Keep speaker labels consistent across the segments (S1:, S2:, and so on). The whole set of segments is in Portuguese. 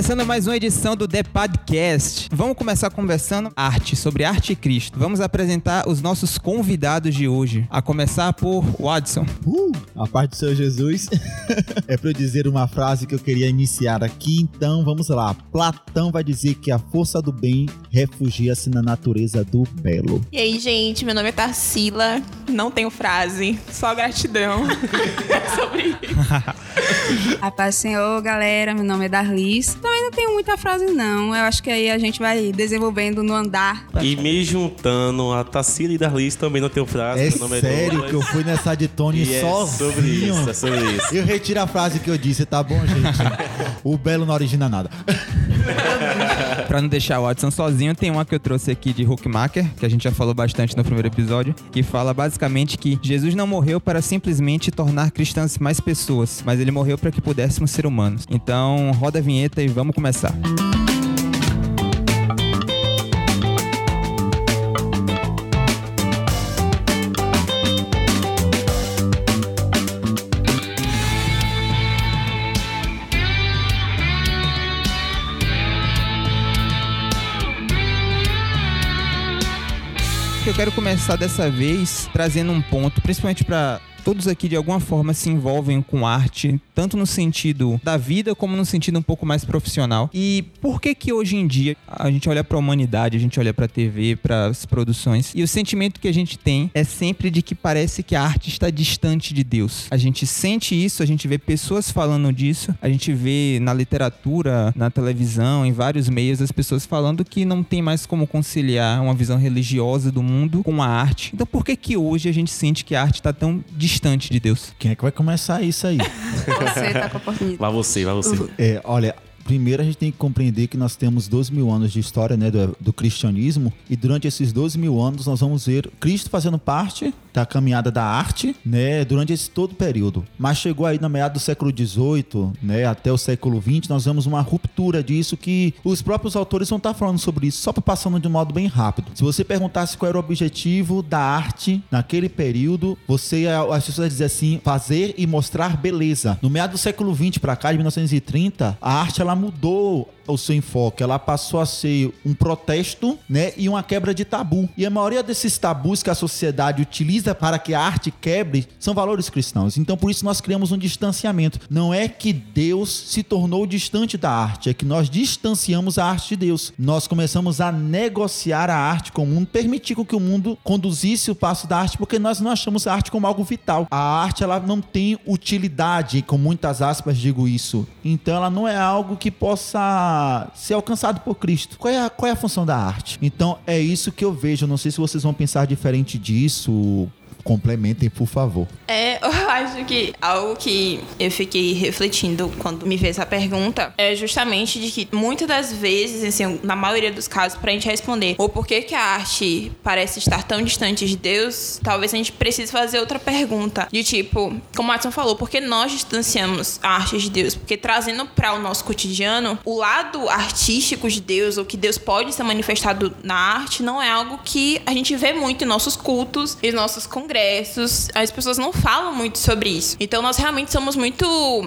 S1: Começando mais uma edição do The Podcast. Vamos começar conversando arte, sobre arte e Cristo. Vamos apresentar os nossos convidados de hoje. A começar por Watson.
S2: Uh, a parte do Senhor Jesus. é para eu dizer uma frase que eu queria iniciar aqui, então vamos lá. Platão vai dizer que a força do bem refugia-se na natureza do belo.
S3: E aí, gente, meu nome é Tarsila. Não tenho frase, só gratidão. é sobre isso.
S4: A paz do Senhor, galera. Meu nome é Darlis. Também não tenho muita frase, não. Eu acho que aí a gente vai desenvolvendo no andar.
S5: E me juntando a Tarsila e Darlis também não tenho frase.
S2: É
S5: nome
S2: sério
S5: Douglas.
S2: que eu fui nessa de Tony
S5: E é
S2: sozinho.
S5: sobre isso, é sobre isso.
S2: Eu retiro a frase que eu disse, tá bom, gente? o belo não origina nada.
S1: Pra não deixar o Watson sozinho, tem uma que eu trouxe aqui de Huckmacher, que a gente já falou bastante no primeiro episódio, que fala basicamente que Jesus não morreu para simplesmente tornar cristãs mais pessoas, mas ele morreu para que pudéssemos ser humanos. Então, roda a vinheta e vamos começar. Eu quero começar dessa vez trazendo um ponto, principalmente para todos aqui de alguma forma se envolvem com arte, tanto no sentido da vida como no sentido um pouco mais profissional. E por que que hoje em dia a gente olha para a humanidade, a gente olha para a TV, para as produções e o sentimento que a gente tem é sempre de que parece que a arte está distante de Deus. A gente sente isso, a gente vê pessoas falando disso, a gente vê na literatura, na televisão, em vários meios as pessoas falando que não tem mais como conciliar uma visão religiosa do mundo com a arte. Então por que que hoje a gente sente que a arte está tão distante de Deus?
S2: Quem é que vai começar isso aí?
S4: Você tá com a oportunidade.
S5: Vai você, vai você.
S2: É, olha, primeiro a gente tem que compreender que nós temos dois mil anos de história né, do, do cristianismo e durante esses dois mil anos nós vamos ver Cristo fazendo parte da caminhada da arte, né, durante esse todo período. Mas chegou aí na meada do século XVIII, né, até o século XX, nós vemos uma ruptura disso que os próprios autores vão estar falando sobre isso, só passando de um modo bem rápido. Se você perguntasse qual era o objetivo da arte naquele período, você as pessoas dizer assim, fazer e mostrar beleza. No meado do século XX para cá, de 1930, a arte ela mudou o seu enfoque, ela passou a ser um protesto, né, e uma quebra de tabu. E a maioria desses tabus que a sociedade utiliza para que a arte quebre são valores cristãos. Então por isso nós criamos um distanciamento. Não é que Deus se tornou distante da arte, é que nós distanciamos a arte de Deus. Nós começamos a negociar a arte com o mundo, permitir que o mundo conduzisse o passo da arte, porque nós não achamos a arte como algo vital. A arte ela não tem utilidade, com muitas aspas digo isso. Então ela não é algo que possa ser alcançado por Cristo. Qual é a, qual é a função da arte? Então é isso que eu vejo. Não sei se vocês vão pensar diferente disso. Complementem, por favor.
S3: É, eu acho que algo que eu fiquei refletindo quando me fez essa pergunta é justamente de que muitas das vezes, assim, na maioria dos casos, pra gente responder o porquê que a arte parece estar tão distante de Deus, talvez a gente precise fazer outra pergunta. De tipo, como o Watson falou, por que nós distanciamos a arte de Deus? Porque trazendo para o nosso cotidiano, o lado artístico de Deus, ou que Deus pode ser manifestado na arte, não é algo que a gente vê muito em nossos cultos e nossos congressos. As pessoas não falam muito sobre isso. Então nós realmente somos muito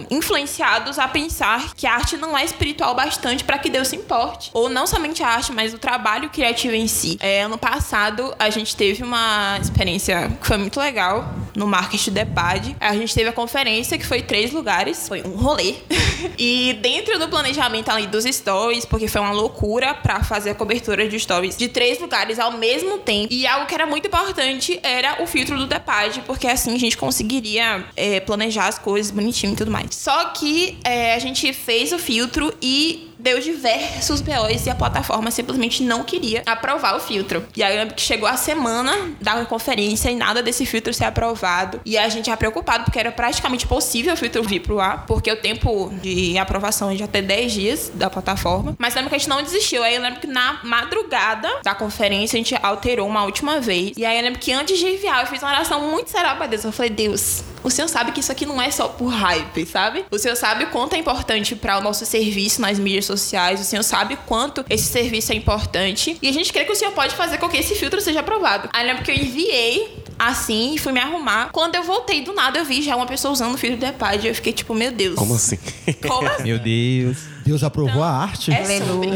S3: influenciados a pensar que a arte não é espiritual bastante para que Deus se importe. Ou não somente a arte, mas o trabalho criativo em si. É, ano passado a gente teve uma experiência que foi muito legal no Market Depad. A gente teve a conferência que foi três lugares, foi um rolê. e dentro do planejamento ali dos stories, porque foi uma loucura para fazer a cobertura de stories de três lugares ao mesmo tempo. E algo que era muito importante era o filtro do Depad, porque assim a gente conseguiria é, planejar as coisas bonitinho e tudo mais. Só que é, a gente fez o filtro e deu diversos BOs e a plataforma simplesmente não queria aprovar o filtro. E aí eu lembro que chegou a semana da conferência e nada desse filtro ser aprovado. E a gente já preocupado, porque era praticamente possível o filtro vir pro ar, porque o tempo de aprovação é de até 10 dias da plataforma. Mas lembro que a gente não desistiu. Aí eu lembro que na madrugada da conferência a gente alterou uma última vez. E aí eu lembro que antes de enviar, eu fiz uma oração muito será pra Deus. Eu falei, Deus, o senhor sabe que isso aqui não é só por hype, sabe? O senhor sabe o quanto é importante para o nosso serviço nas mídias sociais, o senhor sabe quanto esse serviço é importante e a gente crê que o senhor pode fazer com que esse filtro seja aprovado. Aí lembro que eu enviei assim e fui me arrumar. Quando eu voltei do nada, eu vi já uma pessoa usando o filtro do iPad. Eu fiquei tipo, meu Deus.
S5: Como assim?
S3: Como assim?
S1: Meu Deus.
S2: Deus aprovou a arte.
S3: É sobre.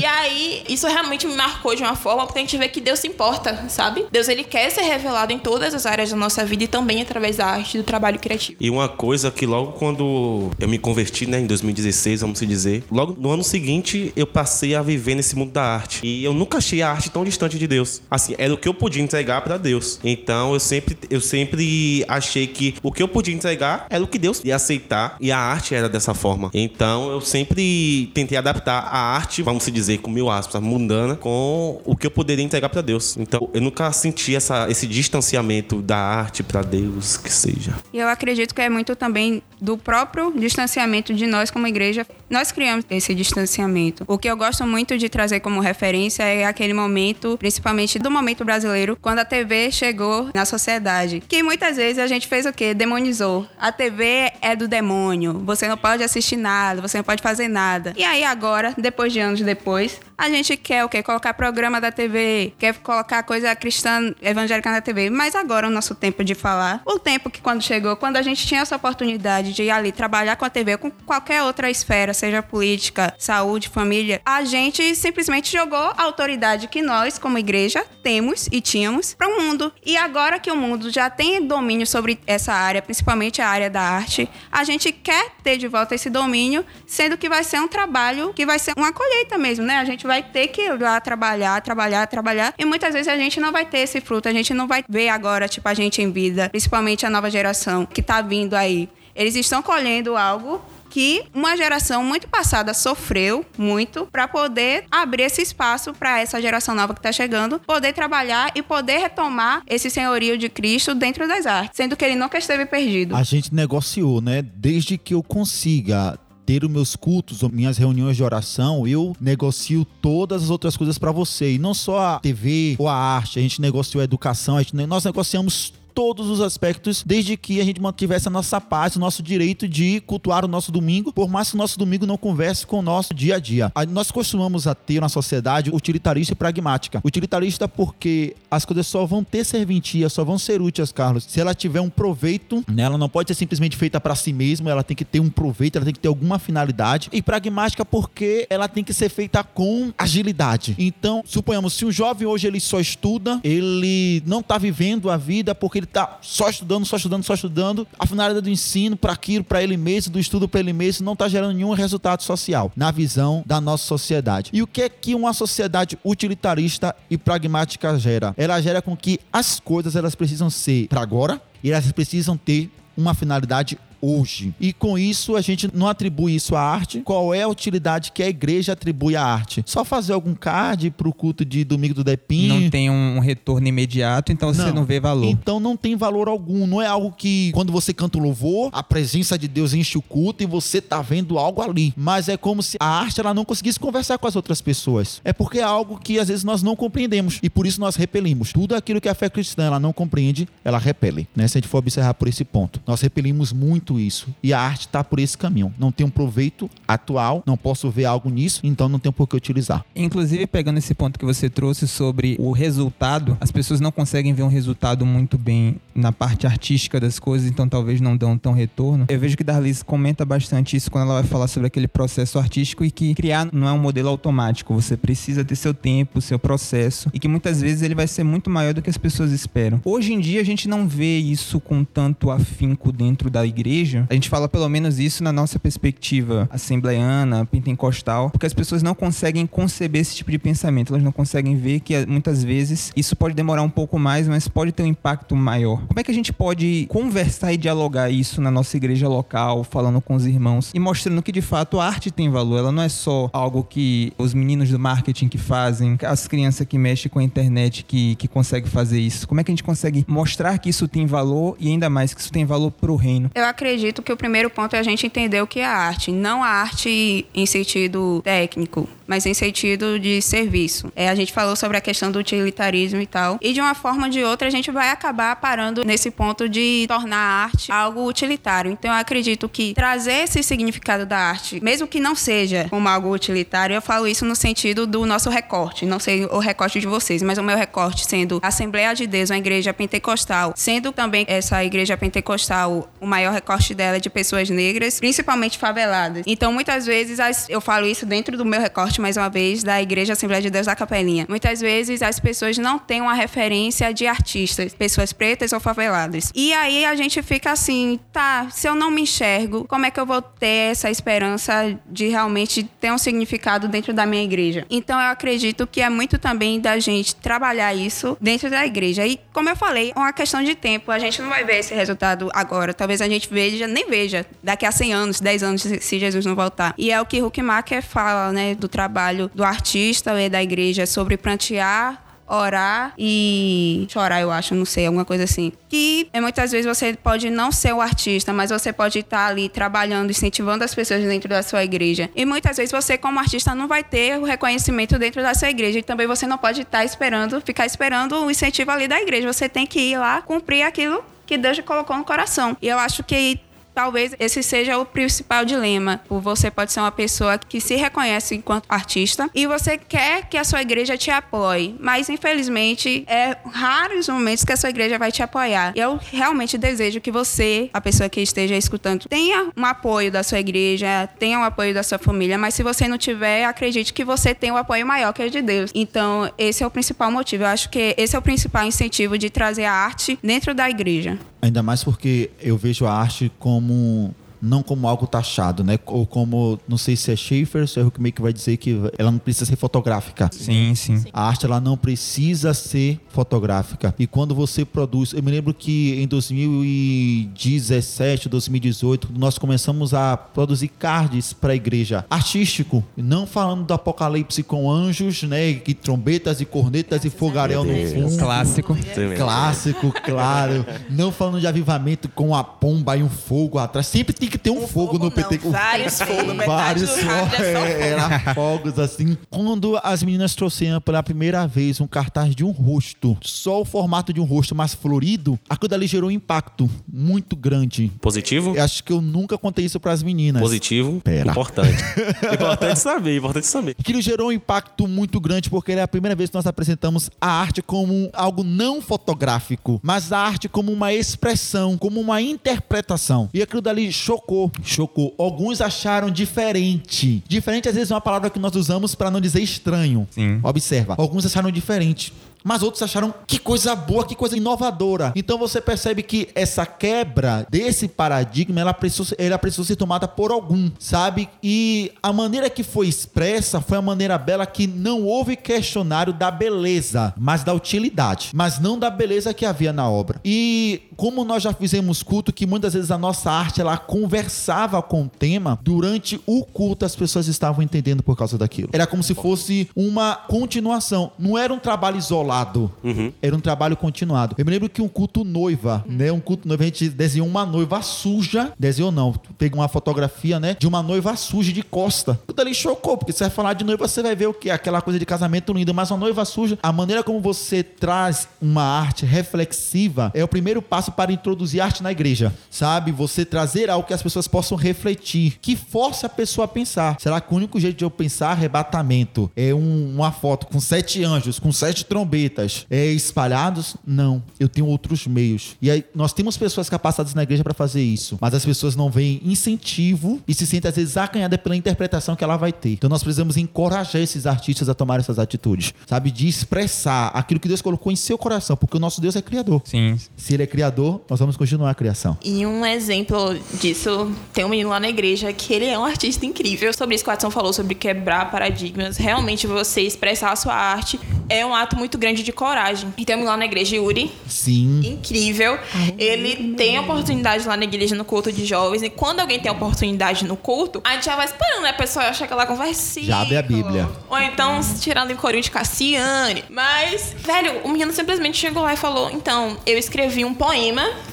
S3: E aí, isso realmente me marcou de uma forma porque a gente vê que Deus se importa, sabe? Deus, ele quer ser revelado em todas as áreas da nossa vida e também através da arte e do trabalho criativo.
S5: E uma coisa que logo quando eu me converti, né, em 2016, vamos se dizer, logo no ano seguinte eu passei a viver nesse mundo da arte. E eu nunca achei a arte tão distante de Deus. Assim, era o que eu podia entregar para Deus. Então eu sempre, eu sempre achei que o que eu podia entregar era o que Deus ia aceitar e a arte era dessa forma. Então eu sempre tentei adaptar a arte, vamos dizer, com mil aspas, mundana, com o que eu poderia entregar para Deus. Então eu nunca senti essa, esse distanciamento da arte para Deus, que seja.
S4: E eu acredito que é muito também do próprio distanciamento de nós como igreja. Nós criamos esse distanciamento. O que eu gosto muito de trazer como referência é aquele momento, principalmente do momento brasileiro, quando a TV chegou na sociedade. Que muitas vezes a gente fez o quê? Demonizou. A TV é do demônio. Você não pode assistir nada, você não pode fazer nada. E aí agora, depois de anos depois, a gente quer o quê? Colocar programa da TV, quer colocar coisa cristã evangélica na TV. Mas agora é o nosso tempo de falar. O tempo que quando chegou, quando a gente tinha essa oportunidade de ir ali trabalhar com a TV, com qualquer outra esfera, seja política, saúde, família, a gente simplesmente jogou a autoridade que nós, como igreja, temos e tínhamos para o mundo. E agora que o mundo já tem domínio sobre essa área, principalmente a área da arte, a gente quer ter de volta esse domínio, sendo que vai ser um trabalho que vai ser uma colheita mesmo, né? A gente vai ter que ir lá trabalhar, trabalhar, trabalhar. E muitas vezes a gente não vai ter esse fruto, a gente não vai ver agora, tipo, a gente em vida, principalmente a nova geração que tá vindo aí. Eles estão colhendo algo que uma geração muito passada sofreu muito para poder abrir esse espaço para essa geração nova que está chegando poder trabalhar e poder retomar esse senhorio de Cristo dentro das artes, sendo que ele nunca esteve perdido.
S2: A gente negociou, né? Desde que eu consiga ter os meus cultos, minhas reuniões de oração, eu negocio todas as outras coisas para você. E não só a TV ou a arte, a gente negociou a educação, a gente, nós negociamos todos os aspectos, desde que a gente mantivesse a nossa paz, o nosso direito de cultuar o nosso domingo, por mais que o nosso domingo não converse com o nosso dia a dia. Nós costumamos a ter na sociedade utilitarista e pragmática. Utilitarista porque as coisas só vão ter serventia, só vão ser úteis, Carlos, se ela tiver um proveito, né? ela não pode ser simplesmente feita para si mesma, ela tem que ter um proveito, ela tem que ter alguma finalidade. E pragmática porque ela tem que ser feita com agilidade. Então, suponhamos, se o jovem hoje ele só estuda, ele não está vivendo a vida porque ele tá só estudando, só estudando, só estudando. A finalidade do ensino para aquilo, para ele mesmo, do estudo para ele mesmo, não está gerando nenhum resultado social na visão da nossa sociedade. E o que é que uma sociedade utilitarista e pragmática gera? Ela gera com que as coisas elas precisam ser para agora e elas precisam ter uma finalidade hoje. E com isso a gente não atribui isso à arte. Qual é a utilidade que a igreja atribui à arte? Só fazer algum card pro culto de domingo do Depim?
S1: Não tem um retorno imediato, então você não vê valor.
S2: Então não tem valor algum. Não é algo que quando você canta o louvor, a presença de Deus enche o culto e você tá vendo algo ali. Mas é como se a arte ela não conseguisse conversar com as outras pessoas. É porque é algo que às vezes nós não compreendemos e por isso nós repelimos. Tudo aquilo que a fé cristã ela não compreende, ela repele. Né? Se a gente for observar por esse ponto, nós repelimos muito isso. E a arte está por esse caminho. Não tem um proveito atual, não posso ver algo nisso, então não tem por que utilizar.
S1: Inclusive, pegando esse ponto que você trouxe sobre o resultado, as pessoas não conseguem ver um resultado muito bem na parte artística das coisas, então talvez não dão tão retorno. Eu vejo que Darlise comenta bastante isso quando ela vai falar sobre aquele processo artístico e que criar não é um modelo automático, você precisa ter seu tempo, seu processo, e que muitas vezes ele vai ser muito maior do que as pessoas esperam. Hoje em dia a gente não vê isso com tanto afinco dentro da igreja. A gente fala pelo menos isso na nossa perspectiva assembleiana, pentecostal, porque as pessoas não conseguem conceber esse tipo de pensamento, elas não conseguem ver que muitas vezes isso pode demorar um pouco mais, mas pode ter um impacto maior. Como é que a gente pode conversar e dialogar isso na nossa igreja local, falando com os irmãos e mostrando que de fato a arte tem valor, ela não é só algo que os meninos do marketing que fazem, as crianças que mexem com a internet que, que conseguem fazer isso. Como é que a gente consegue mostrar que isso tem valor e ainda mais que isso tem valor pro reino?
S4: Eu acredito acredito que o primeiro ponto é a gente entender o que é arte, não a arte em sentido técnico, mas em sentido de serviço. É, a gente falou sobre a questão do utilitarismo e tal, e de uma forma ou de outra a gente vai acabar parando nesse ponto de tornar a arte algo utilitário. Então eu acredito que trazer esse significado da arte, mesmo que não seja como algo utilitário, eu falo isso no sentido do nosso recorte, não sei o recorte de vocês, mas o meu recorte sendo a Assembleia de Deus, uma igreja pentecostal, sendo também essa igreja pentecostal o maior recorte dela é de pessoas negras, principalmente faveladas. Então muitas vezes eu falo isso dentro do meu recorte mais uma vez da Igreja Assembleia de Deus da Capelinha. Muitas vezes as pessoas não têm uma referência de artistas, pessoas pretas ou faveladas. E aí a gente fica assim, tá, se eu não me enxergo, como é que eu vou ter essa esperança de realmente ter um significado dentro da minha igreja? Então eu acredito que é muito também da gente trabalhar isso dentro da igreja. E como eu falei, é uma questão de tempo. A gente não vai ver esse resultado agora. Talvez a gente veja, nem veja, daqui a 100 anos, 10 anos, se Jesus não voltar. E é o que Huckmacher fala, né, do trabalho do artista e da igreja sobre prantear orar e chorar, eu acho, não sei, alguma coisa assim. Que é, muitas vezes você pode não ser o artista, mas você pode estar ali trabalhando, incentivando as pessoas dentro da sua igreja. E muitas vezes você, como artista, não vai ter o reconhecimento dentro da sua igreja. E também você não pode estar esperando, ficar esperando o incentivo ali da igreja. Você tem que ir lá cumprir aquilo que Deus colocou no coração. E eu acho que talvez esse seja o principal dilema. Você pode ser uma pessoa que se reconhece enquanto artista e você quer que a sua igreja te apoie, mas infelizmente é raros momentos que a sua igreja vai te apoiar. Eu realmente desejo que você, a pessoa que esteja escutando, tenha um apoio da sua igreja, tenha um apoio da sua família, mas se você não tiver, acredite que você tem um apoio maior que é de Deus. Então, esse é o principal motivo. Eu acho que esse é o principal incentivo de trazer a arte dentro da igreja.
S2: Ainda mais porque eu vejo a arte como não como algo taxado, né? Ou como, não sei se é Schaefer, se é o que vai dizer que ela não precisa ser fotográfica.
S1: Sim, sim.
S2: A arte ela não precisa ser fotográfica. E quando você produz, eu me lembro que em 2017, 2018, nós começamos a produzir cards para a igreja, artístico, não falando do apocalipse com anjos, né, que trombetas e cornetas e fogaréu no fundo.
S1: Clássico.
S2: Clássico, claro. Não falando de avivamento com a pomba e um fogo atrás. Sempre tem que ter um, fogo, no PT.
S3: Não, vários fogos,
S2: vários
S3: fogos.
S2: É, era fogos assim. Quando as meninas trouxeram pela primeira vez um cartaz de um rosto, só o formato de um rosto mais florido, aquilo dali gerou um impacto muito grande.
S5: Positivo?
S2: Eu acho que eu nunca contei isso para as meninas.
S5: Positivo.
S2: Pera.
S5: Importante. importante saber, importante saber.
S2: Aquilo gerou um impacto muito grande porque era a primeira vez que nós apresentamos a arte como algo não fotográfico, mas a arte como uma expressão, como uma interpretação. E aquilo dali chocou chocou. Chocou. Alguns acharam diferente. Diferente, às vezes, é uma palavra que nós usamos para não dizer estranho.
S1: Sim.
S2: Observa. Alguns acharam diferente mas outros acharam que coisa boa, que coisa inovadora. Então você percebe que essa quebra desse paradigma, ela precisou, ela precisou ser tomada por algum, sabe? E a maneira que foi expressa foi a maneira bela que não houve questionário da beleza, mas da utilidade, mas não da beleza que havia na obra. E como nós já fizemos culto, que muitas vezes a nossa arte ela conversava com o tema, durante o culto as pessoas estavam entendendo por causa daquilo. Era como se fosse uma continuação, não era um trabalho isolado. Uhum. Era um trabalho continuado. Eu me lembro que um culto noiva, né? Um culto noiva, a gente desenhou uma noiva suja. Desenhou não. Pegou uma fotografia, né? De uma noiva suja de costa. Tudo ali chocou, porque você vai falar de noiva, você vai ver o que? Aquela coisa de casamento lindo, mas uma noiva suja. A maneira como você traz uma arte reflexiva é o primeiro passo para introduzir arte na igreja. Sabe? Você trazer algo que as pessoas possam refletir, que force a pessoa a pensar. Será que o único jeito de eu pensar arrebatamento é um, uma foto com sete anjos, com sete trombetas? é, espalhados? Não. Eu tenho outros meios. E aí, nós temos pessoas capacitadas na igreja para fazer isso, mas as pessoas não veem incentivo e se sentem às vezes acanhadas pela interpretação que ela vai ter. Então nós precisamos encorajar esses artistas a tomar essas atitudes, sabe? De expressar aquilo que Deus colocou em seu coração, porque o nosso Deus é criador.
S1: Sim.
S2: Se ele é criador, nós vamos continuar a criação.
S3: E um exemplo disso, tem um menino lá na igreja que ele é um artista incrível. Sobre isso que o Watson falou, sobre quebrar paradigmas. Realmente você expressar a sua arte é um ato muito grande de coragem. E temos lá na igreja Yuri,
S2: Sim.
S3: incrível. Ele tem oportunidade lá na igreja no culto de jovens. E quando alguém tem oportunidade no culto, a gente já vai esperando, né? A pessoa chega lá com versículo.
S2: Já abre a Bíblia.
S3: Ou então tirando em corinho de Cassiane. Mas, velho, o menino simplesmente chegou lá e falou: Então, eu escrevi um poema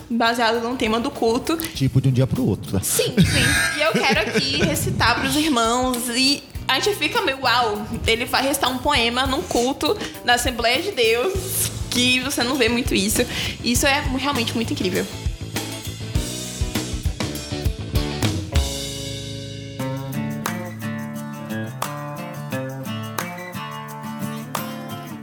S3: baseado num tema do culto.
S2: Tipo de um dia pro outro. né?
S3: Sim, sim. E eu quero aqui recitar pros irmãos e. A gente fica meio, uau, ele vai recitar um poema num culto na Assembleia de Deus, que você não vê muito isso. Isso é realmente muito incrível.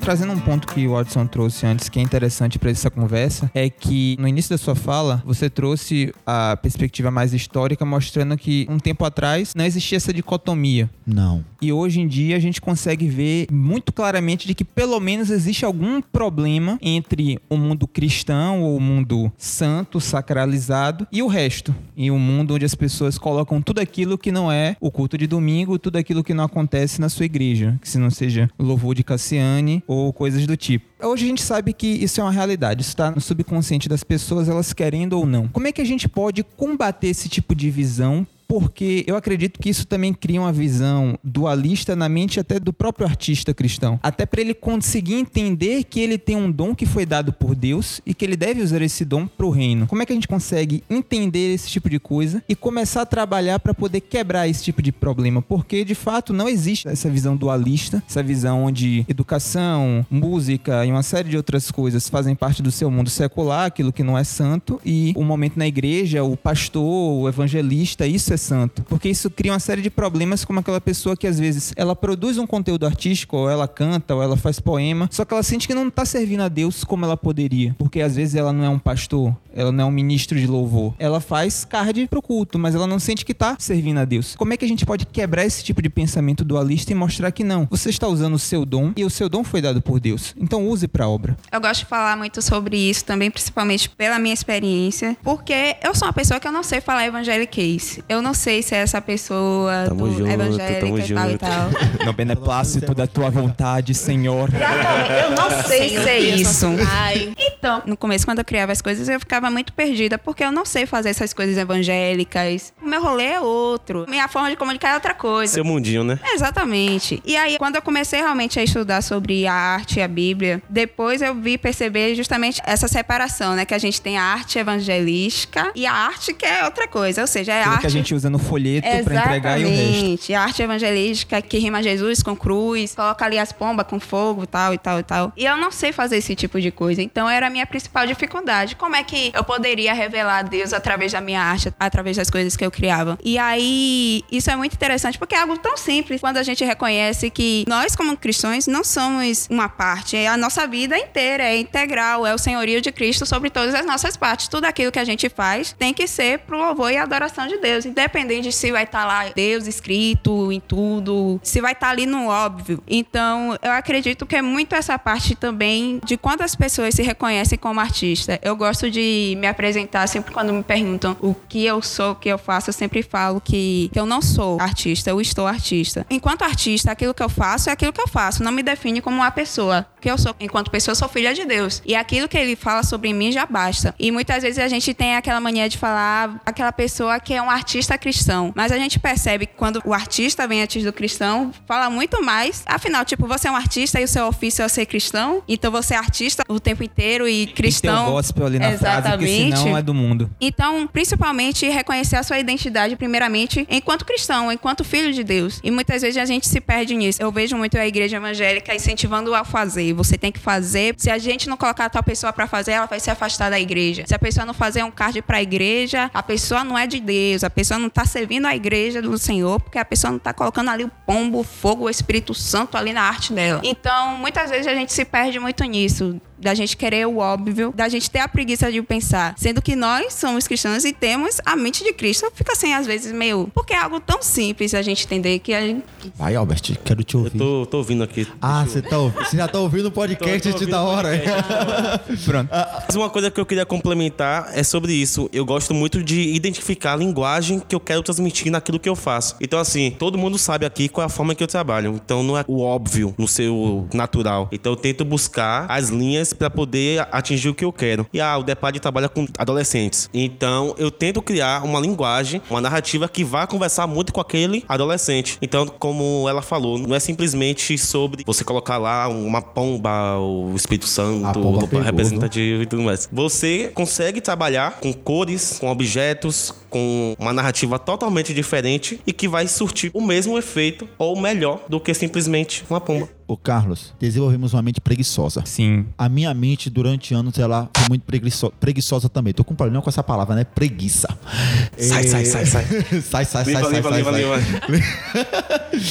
S1: Trazendo um ponto que o Watson trouxe antes, que é interessante para essa conversa, é que no início da sua fala, você trouxe a perspectiva mais histórica, mostrando que um tempo atrás não existia essa dicotomia.
S2: Não.
S1: E hoje em dia a gente consegue ver muito claramente de que pelo menos existe algum problema entre o mundo cristão ou o mundo santo, sacralizado e o resto. E um mundo onde as pessoas colocam tudo aquilo que não é o culto de domingo, tudo aquilo que não acontece na sua igreja, que se não seja o louvor de Cassiane ou coisas do tipo. Hoje a gente sabe que isso é uma realidade, isso está no subconsciente das pessoas, elas querendo ou não. Como é que a gente pode combater esse tipo de visão porque eu acredito que isso também cria uma visão dualista na mente até do próprio artista cristão. Até para ele conseguir entender que ele tem um dom que foi dado por Deus e que ele deve usar esse dom para o reino. Como é que a gente consegue entender esse tipo de coisa e começar a trabalhar para poder quebrar esse tipo de problema? Porque de fato não existe essa visão dualista, essa visão onde educação, música e uma série de outras coisas fazem parte do seu mundo secular, aquilo que não é santo, e o momento na igreja, o pastor, o evangelista, isso é santo. Porque isso cria uma série de problemas como aquela pessoa que às vezes ela produz um conteúdo artístico, ou ela canta, ou ela faz poema, só que ela sente que não tá servindo a Deus como ela poderia. Porque às vezes ela não é um pastor, ela não é um ministro de louvor. Ela faz card pro culto, mas ela não sente que tá servindo a Deus. Como é que a gente pode quebrar esse tipo de pensamento dualista e mostrar que não? Você está usando o seu dom e o seu dom foi dado por Deus. Então use pra obra.
S4: Eu gosto de falar muito sobre isso também, principalmente pela minha experiência, porque eu sou uma pessoa que eu não sei falar evangeliquez. Eu não sei se é essa pessoa
S5: Tamo
S4: do
S5: junto,
S4: evangélica
S5: tamo
S4: e tal e tal.
S1: No beneplácito da tua vontade, Senhor.
S4: Eu não sei se é isso.
S3: Ai.
S4: Então, no começo, quando eu criava as coisas, eu ficava muito perdida, porque eu não sei fazer essas coisas evangélicas. O meu rolê é outro. Minha forma de comunicar é outra coisa.
S5: Seu mundinho, né?
S4: Exatamente. E aí, quando eu comecei realmente a estudar sobre a arte e a Bíblia, depois eu vi perceber justamente essa separação, né? Que a gente tem a arte evangelística e a arte que é outra coisa. Ou seja, é a arte
S1: que a gente usa no folheto pra entregar e o resto.
S4: Exatamente. A arte evangelística que rima Jesus com cruz, coloca ali as pombas com fogo, tal e tal e tal. E eu não sei fazer esse tipo de coisa. Então era a minha principal dificuldade. Como é que eu poderia revelar Deus através da minha arte, através das coisas que eu criava? E aí, isso é muito interessante porque é algo tão simples quando a gente reconhece que nós, como cristãos, não somos uma parte. A nossa vida inteira, é integral, é o senhorio de Cristo sobre todas as nossas partes. Tudo aquilo que a gente faz tem que ser pro louvor e adoração de Deus, independente de se vai estar lá Deus escrito em tudo, se vai estar ali no óbvio. Então, eu acredito que é muito essa parte também de quantas pessoas se reconhecem como artista. Eu gosto de me apresentar sempre quando me perguntam o que eu sou, o que eu faço, eu sempre falo que, que eu não sou artista, eu estou artista. Enquanto artista, aquilo que eu faço é aquilo que eu faço, não me define como uma pessoa. Que eu sou, enquanto pessoa, eu sou filha de Deus. E aquilo que ele fala sobre mim já basta. E muitas vezes a gente tem aquela mania de falar aquela pessoa que é um artista cristão. Mas a gente percebe que quando o artista vem antes do cristão, fala muito mais. Afinal, tipo, você é um artista e o seu ofício é ser cristão. Então você é artista o tempo inteiro e
S1: Tem
S4: cristão.
S1: o gospel ali na frase,
S4: Exatamente.
S1: senão é do mundo.
S4: Então, principalmente, reconhecer a sua identidade, primeiramente, enquanto cristão, enquanto filho de Deus. E muitas vezes a gente se perde nisso. Eu vejo muito a igreja evangélica incentivando a fazer. Você tem que fazer. Se a gente não colocar a tal pessoa pra fazer, ela vai se afastar da igreja. Se a pessoa não fazer um card pra igreja, a pessoa não é de Deus. A pessoa não tá servindo a igreja do Senhor, porque a pessoa não tá colocando ali o pombo, o fogo, o Espírito Santo ali na arte dela. Então, muitas vezes a gente se perde muito nisso. Da gente querer o óbvio, da gente ter a preguiça de pensar. Sendo que nós somos cristãos e temos a mente de Cristo. Fica assim, às vezes, meio. Porque é algo tão simples a gente entender que a gente.
S2: Vai, Albert, quero te
S5: Eu
S2: ouvir.
S5: tô, tô ouvindo aqui.
S2: Ah, você tá, você já tá ouvindo o podcast
S5: Tô- tô
S2: da hora.
S1: Pronto.
S5: Mas uma coisa que eu queria complementar é sobre isso. Eu gosto muito de identificar a linguagem que eu quero transmitir naquilo que eu faço. Então, assim, todo mundo sabe aqui qual é a forma que eu trabalho. Então, não é o óbvio no seu natural. Então, eu tento buscar as linhas para poder atingir o que eu quero. E ah, o Depad trabalha com adolescentes. Então, eu tento criar uma linguagem, uma narrativa que vá conversar muito com aquele adolescente. Então, como ela falou, não é simplesmente sobre você colocar lá uma pomba, o Espírito Santo,
S2: A pomba
S5: o
S2: pegou,
S5: representativo e tudo mais. Você consegue trabalhar com cores, com objetos, com uma narrativa totalmente diferente e que vai surtir o mesmo efeito ou melhor do que simplesmente uma pomba.
S2: Ô, Carlos, desenvolvemos uma mente preguiçosa.
S1: Sim.
S2: A minha mente, durante anos, ela foi muito preguiço- preguiçosa também. Tô com problema com essa palavra, né? Preguiça.
S5: Sai, sai, sai, sai.
S2: sai, sai, sai, sai,
S5: limpa,
S2: sai,
S5: limpa,
S2: sai.
S5: limpa.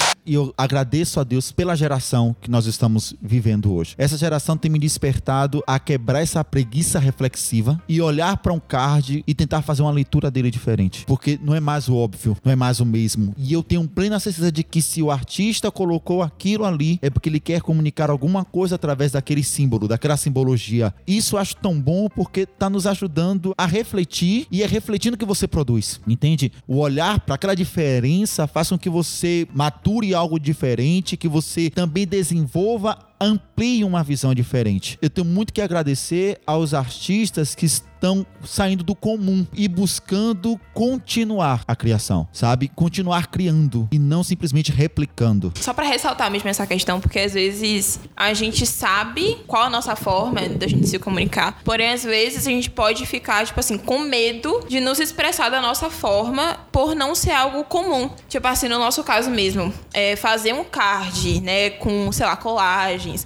S2: E eu agradeço a Deus pela geração que nós estamos vivendo hoje. Essa geração tem me despertado a quebrar essa preguiça reflexiva e olhar para um card e tentar fazer uma leitura dele diferente. Porque não é mais o óbvio, não é mais o mesmo. E eu tenho plena certeza de que se o artista colocou aquilo ali, é porque ele quer comunicar alguma coisa através daquele símbolo, daquela simbologia. Isso eu acho tão bom porque tá nos ajudando a refletir e é refletindo que você produz, entende? O olhar para aquela diferença faz com que você mature algo diferente, que você também desenvolva amplie uma visão diferente. Eu tenho muito que agradecer aos artistas que estão saindo do comum e buscando continuar a criação, sabe? Continuar criando e não simplesmente replicando.
S3: Só pra ressaltar mesmo essa questão, porque às vezes a gente sabe qual a nossa forma da gente se comunicar, porém às vezes a gente pode ficar, tipo assim, com medo de nos expressar da nossa forma por não ser algo comum. Tipo assim, no nosso caso mesmo, é fazer um card, né, com, sei lá,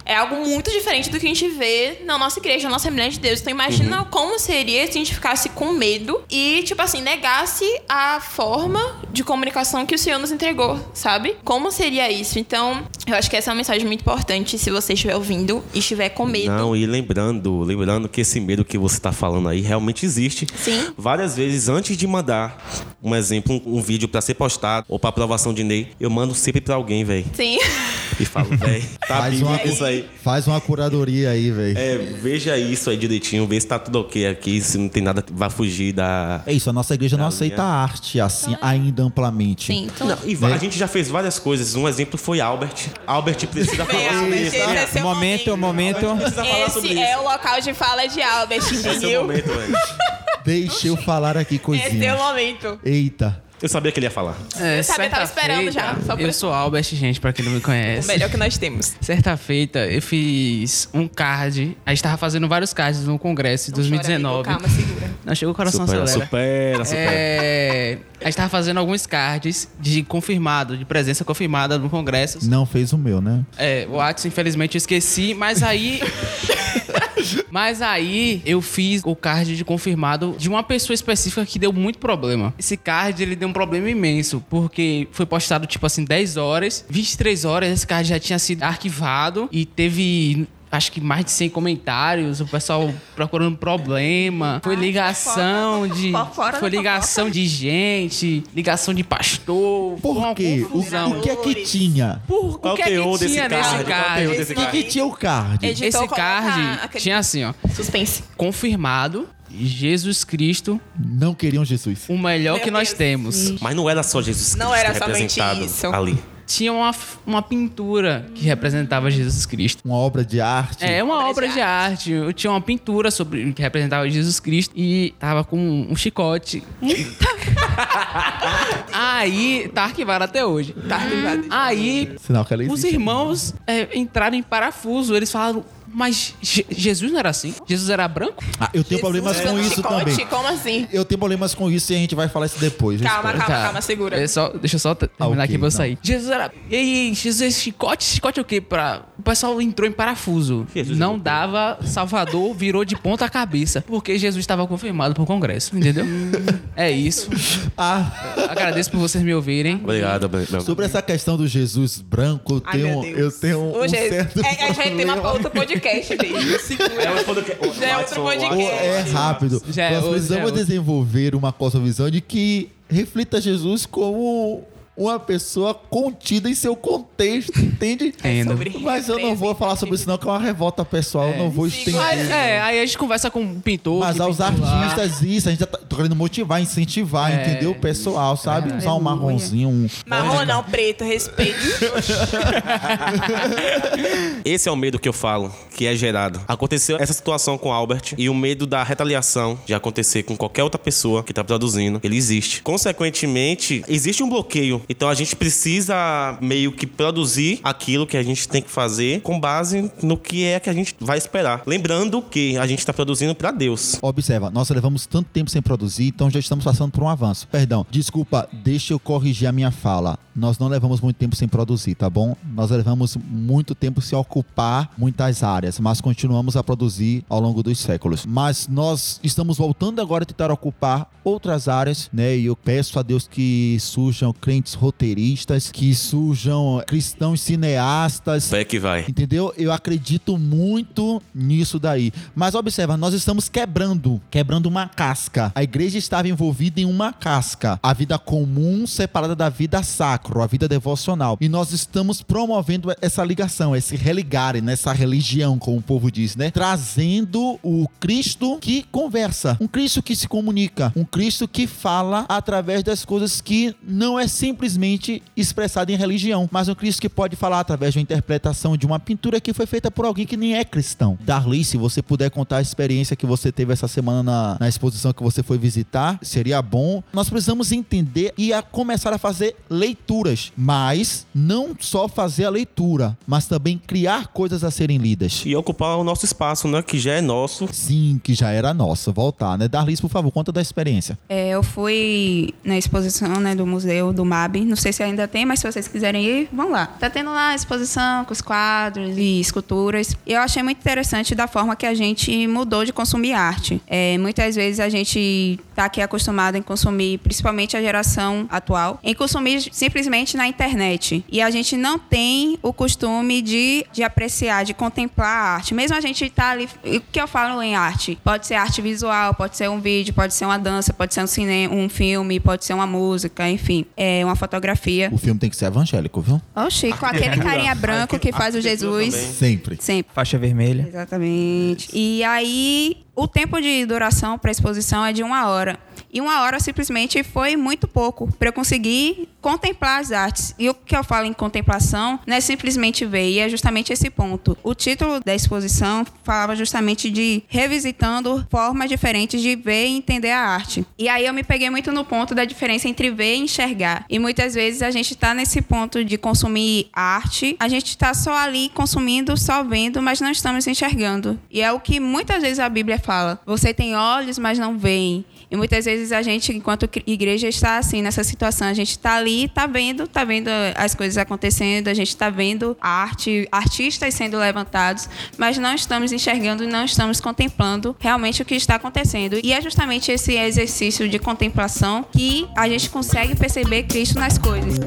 S3: é algo muito diferente do que a gente vê na nossa igreja, na nossa Assembleia de Deus. Então imagina como seria se a gente ficasse com medo e, tipo assim, negasse a forma de comunicação que o Senhor nos entregou, sabe? Como seria isso? Então, eu acho que essa é uma mensagem muito importante se você estiver ouvindo e estiver com medo.
S5: Não, e lembrando, lembrando que esse medo que você tá falando aí realmente existe.
S3: Sim.
S5: Várias vezes, antes de mandar, um exemplo, um, um vídeo pra ser postado ou pra aprovação de Ney, eu mando sempre pra alguém, velho.
S3: Sim.
S5: E falo, velho, tá
S2: Faz uma,
S5: isso aí.
S2: faz uma curadoria aí, velho.
S5: É, veja isso aí direitinho, vê se tá tudo ok aqui, se não tem nada que vai fugir da.
S2: É isso, a nossa igreja não aceita
S5: linha.
S2: arte assim, ainda amplamente.
S3: Sim. Então,
S5: Não, e va- a gente já fez várias coisas. Um exemplo foi Albert. Albert precisa
S3: Vem,
S5: falar sobre
S3: Albert,
S5: isso.
S3: esse é seu
S1: Momento, momento.
S5: Precisa falar sobre
S3: Esse
S5: isso.
S3: é o local de fala de Albert,
S5: Esse é o
S3: entendeu?
S5: momento, velho.
S2: Deixa eu falar aqui
S3: Esse é
S2: coisinha.
S3: o momento.
S2: Eita.
S5: Eu sabia que ele ia falar.
S6: É,
S3: Eu sabia, eu tava esperando
S6: feita,
S3: já, só por
S6: Eu
S3: isso.
S6: sou Albert, gente, pra quem não me
S3: O
S6: conhece.
S3: melhor que nós temos.
S6: Certa feita, eu fiz um card. A gente tava fazendo vários cards no congresso em
S3: Não chora,
S6: 2019.
S3: amigo, Calma, segura.
S6: Não, chegou o coração
S5: Supera,
S6: acelera.
S5: supera, supera.
S6: É, a gente tava fazendo alguns cards de confirmado, de presença confirmada no congresso.
S2: Não fez o meu, né?
S6: É, o Axe, infelizmente, eu esqueci, mas aí. mas aí eu fiz o card de confirmado de uma pessoa específica que deu muito problema. Esse card ele deu um problema imenso, porque foi postado tipo assim 10 horas, 23 horas, esse card já tinha sido arquivado e teve. Acho que mais de 100 comentários, o pessoal procurando problema. Foi ligação de.
S3: Fora da
S6: Foi ligação de gente, ligação de pastor.
S2: Por quê? O, que é que tinha?
S6: Por,
S5: Qual
S6: o que é
S5: teor
S6: que
S5: desse
S6: tinha
S5: card?
S6: nesse
S5: Qual
S6: card?
S2: O que, que tinha o card?
S3: Editor,
S6: Esse card tinha assim, ó.
S3: Suspense.
S6: Confirmado, Jesus Cristo,
S2: Não queriam Jesus.
S6: o melhor
S3: Meu
S6: que nós
S3: Deus.
S6: temos.
S5: Mas não era só Jesus
S3: Não
S5: Cristo
S3: era somente isso.
S5: ali.
S6: Tinha uma, uma pintura que representava Jesus Cristo.
S2: Uma obra de arte.
S6: É uma
S3: Obra
S6: obra
S3: de
S6: de arte. Eu tinha uma pintura sobre que representava Jesus Cristo e tava com um chicote. Aí tá arquivado até hoje.
S3: Tá arquivado.
S6: Aí
S2: Sinal que ela
S6: os
S2: existe.
S6: irmãos é, entraram em parafuso. Eles falaram, mas Je- Jesus não era assim? Jesus era branco?
S2: Ah, eu tenho problemas
S3: Jesus
S2: com
S3: usando
S2: isso
S3: chicote?
S2: também.
S3: Como assim?
S2: Eu tenho problemas com isso e a gente vai falar isso depois.
S3: Calma,
S2: Espera.
S3: calma, calma, segura.
S6: É só, deixa eu só terminar
S2: Ah, ok,
S6: aqui pra eu
S2: não.
S6: sair. Jesus era. E aí, Jesus, chicote? Chicote é o quê? Pra... O pessoal entrou em parafuso.
S5: Jesus
S6: não
S5: é o quê?
S6: dava, Salvador virou de ponta cabeça. Porque Jesus estava confirmado pro Congresso, entendeu? é isso.
S2: Ah,
S6: Agradeço por vocês me ouvirem.
S5: Obrigado, irmão.
S2: sobre essa questão do Jesus branco, eu
S3: Ai,
S2: tenho, eu tenho um
S3: é-
S2: certo
S3: é, a gente ter uma pra outro podcast.
S5: É outro podcast.
S3: Já é outro podcast.
S2: Ou é rápido.
S6: Já é
S2: Nós precisamos
S6: é outro.
S2: desenvolver uma cosmovisão de que reflita Jesus como uma pessoa contida em seu contexto, entende?
S6: Entendo.
S3: sobre
S2: Mas eu não vou falar sobre isso não, que é uma revolta pessoal, eu não vou estender.
S6: Mas, é, aí a gente conversa com o pintor.
S2: Mas aos
S6: pintou lá.
S2: artistas, isso, a gente tá querendo motivar, incentivar,
S6: É.
S2: entendeu? O pessoal, sabe? Usar um marronzinho, um.
S3: Marrom não, preto, respeito.
S5: Esse é o medo que eu falo, que é gerado. Aconteceu essa situação com Albert e o medo da retaliação de acontecer com qualquer outra pessoa que tá produzindo, ele existe. Consequentemente, existe um bloqueio. Então a gente precisa meio que produzir aquilo que a gente tem que fazer com base no que é que a gente vai esperar. Lembrando que a gente tá produzindo para Deus.
S2: Observa, nós levamos tanto tempo sem produzir, então já estamos passando por um avanço. Perdão, desculpa, deixa eu corrigir a minha fala. Nós não levamos muito tempo sem produzir, tá bom? Nós levamos muito tempo sem ocupar muitas áreas, mas continuamos a produzir ao longo dos séculos. Mas nós estamos voltando agora a tentar ocupar outras áreas, né? E eu peço a Deus que surjam crentes roteiristas, que surjam cristãos cineastas,
S5: É que vai.
S2: Entendeu? Eu acredito muito nisso daí. Mas observa, nós estamos quebrando, quebrando uma casca. A igreja estava envolvida em uma casca. A vida comum separada da vida sacro, a vida devocional. E nós estamos promovendo essa ligação, esse religare nessa religião, como o povo diz, né? Trazendo o Cristo que conversa, um Cristo que se comunica, um Cristo que fala através das coisas que não é simplesmente expressado em religião, mas um Cristo que pode falar através de uma interpretação de uma pintura que foi feita por alguém que nem é cristão. Darli, se você puder contar a experiência que você teve essa semana na, na exposição que você foi visitar, seria bom. Nós precisamos entender e a começar a fazer leituras, mas não só fazer a leitura, mas também criar coisas a serem lidas.
S5: E ocupar o nosso espaço, né? Que já é nosso.
S2: Sim, que já era nossa. Voltar, né? Darlis, por favor, conta da experiência.
S4: É, eu fui na exposição né, do museu do MAB. Não sei se ainda tem, mas se vocês quiserem ir, vão lá. Tá tendo lá a exposição com os quadros e esculturas. E eu achei muito interessante da forma que a gente mudou de consumir arte. É, muitas vezes a gente tá aqui acostumado em consumir, principalmente a geração atual, em consumir simplesmente na internet. E a gente não tem o costume de, de apreciar, de contemplar a arte. Mesmo a gente tá ali. O que eu falo em arte? Pode ser arte visual, pode ser um vídeo, pode ser uma dança, pode ser um cinema, um filme, pode ser uma música, enfim, é uma fotografia.
S2: O filme tem que ser evangélico, viu?
S4: Oxi, com aquele carinha branco que faz o Jesus.
S2: Sempre.
S4: Sempre.
S1: Faixa vermelha.
S4: Exatamente. E aí, o tempo de duração para a exposição é de uma hora. E uma hora simplesmente foi muito pouco para eu conseguir contemplar as artes. E o que eu falo em contemplação não é simplesmente ver, e é justamente esse ponto. O título da exposição falava justamente de revisitando formas diferentes de ver e entender a arte. E aí eu me peguei muito no ponto da diferença entre ver e enxergar. E muitas vezes a gente está nesse ponto de consumir arte, a gente está só ali consumindo, só vendo, mas não estamos enxergando. E é o que muitas vezes a Bíblia fala. Você tem olhos, mas não veem. E muitas vezes a gente, enquanto igreja, está assim, nessa situação. A gente está ali, está vendo, está vendo as coisas acontecendo, a gente está vendo arte, artistas sendo levantados, mas não estamos enxergando não estamos contemplando realmente o que está acontecendo. E é justamente esse exercício de contemplação que a gente consegue perceber Cristo nas coisas.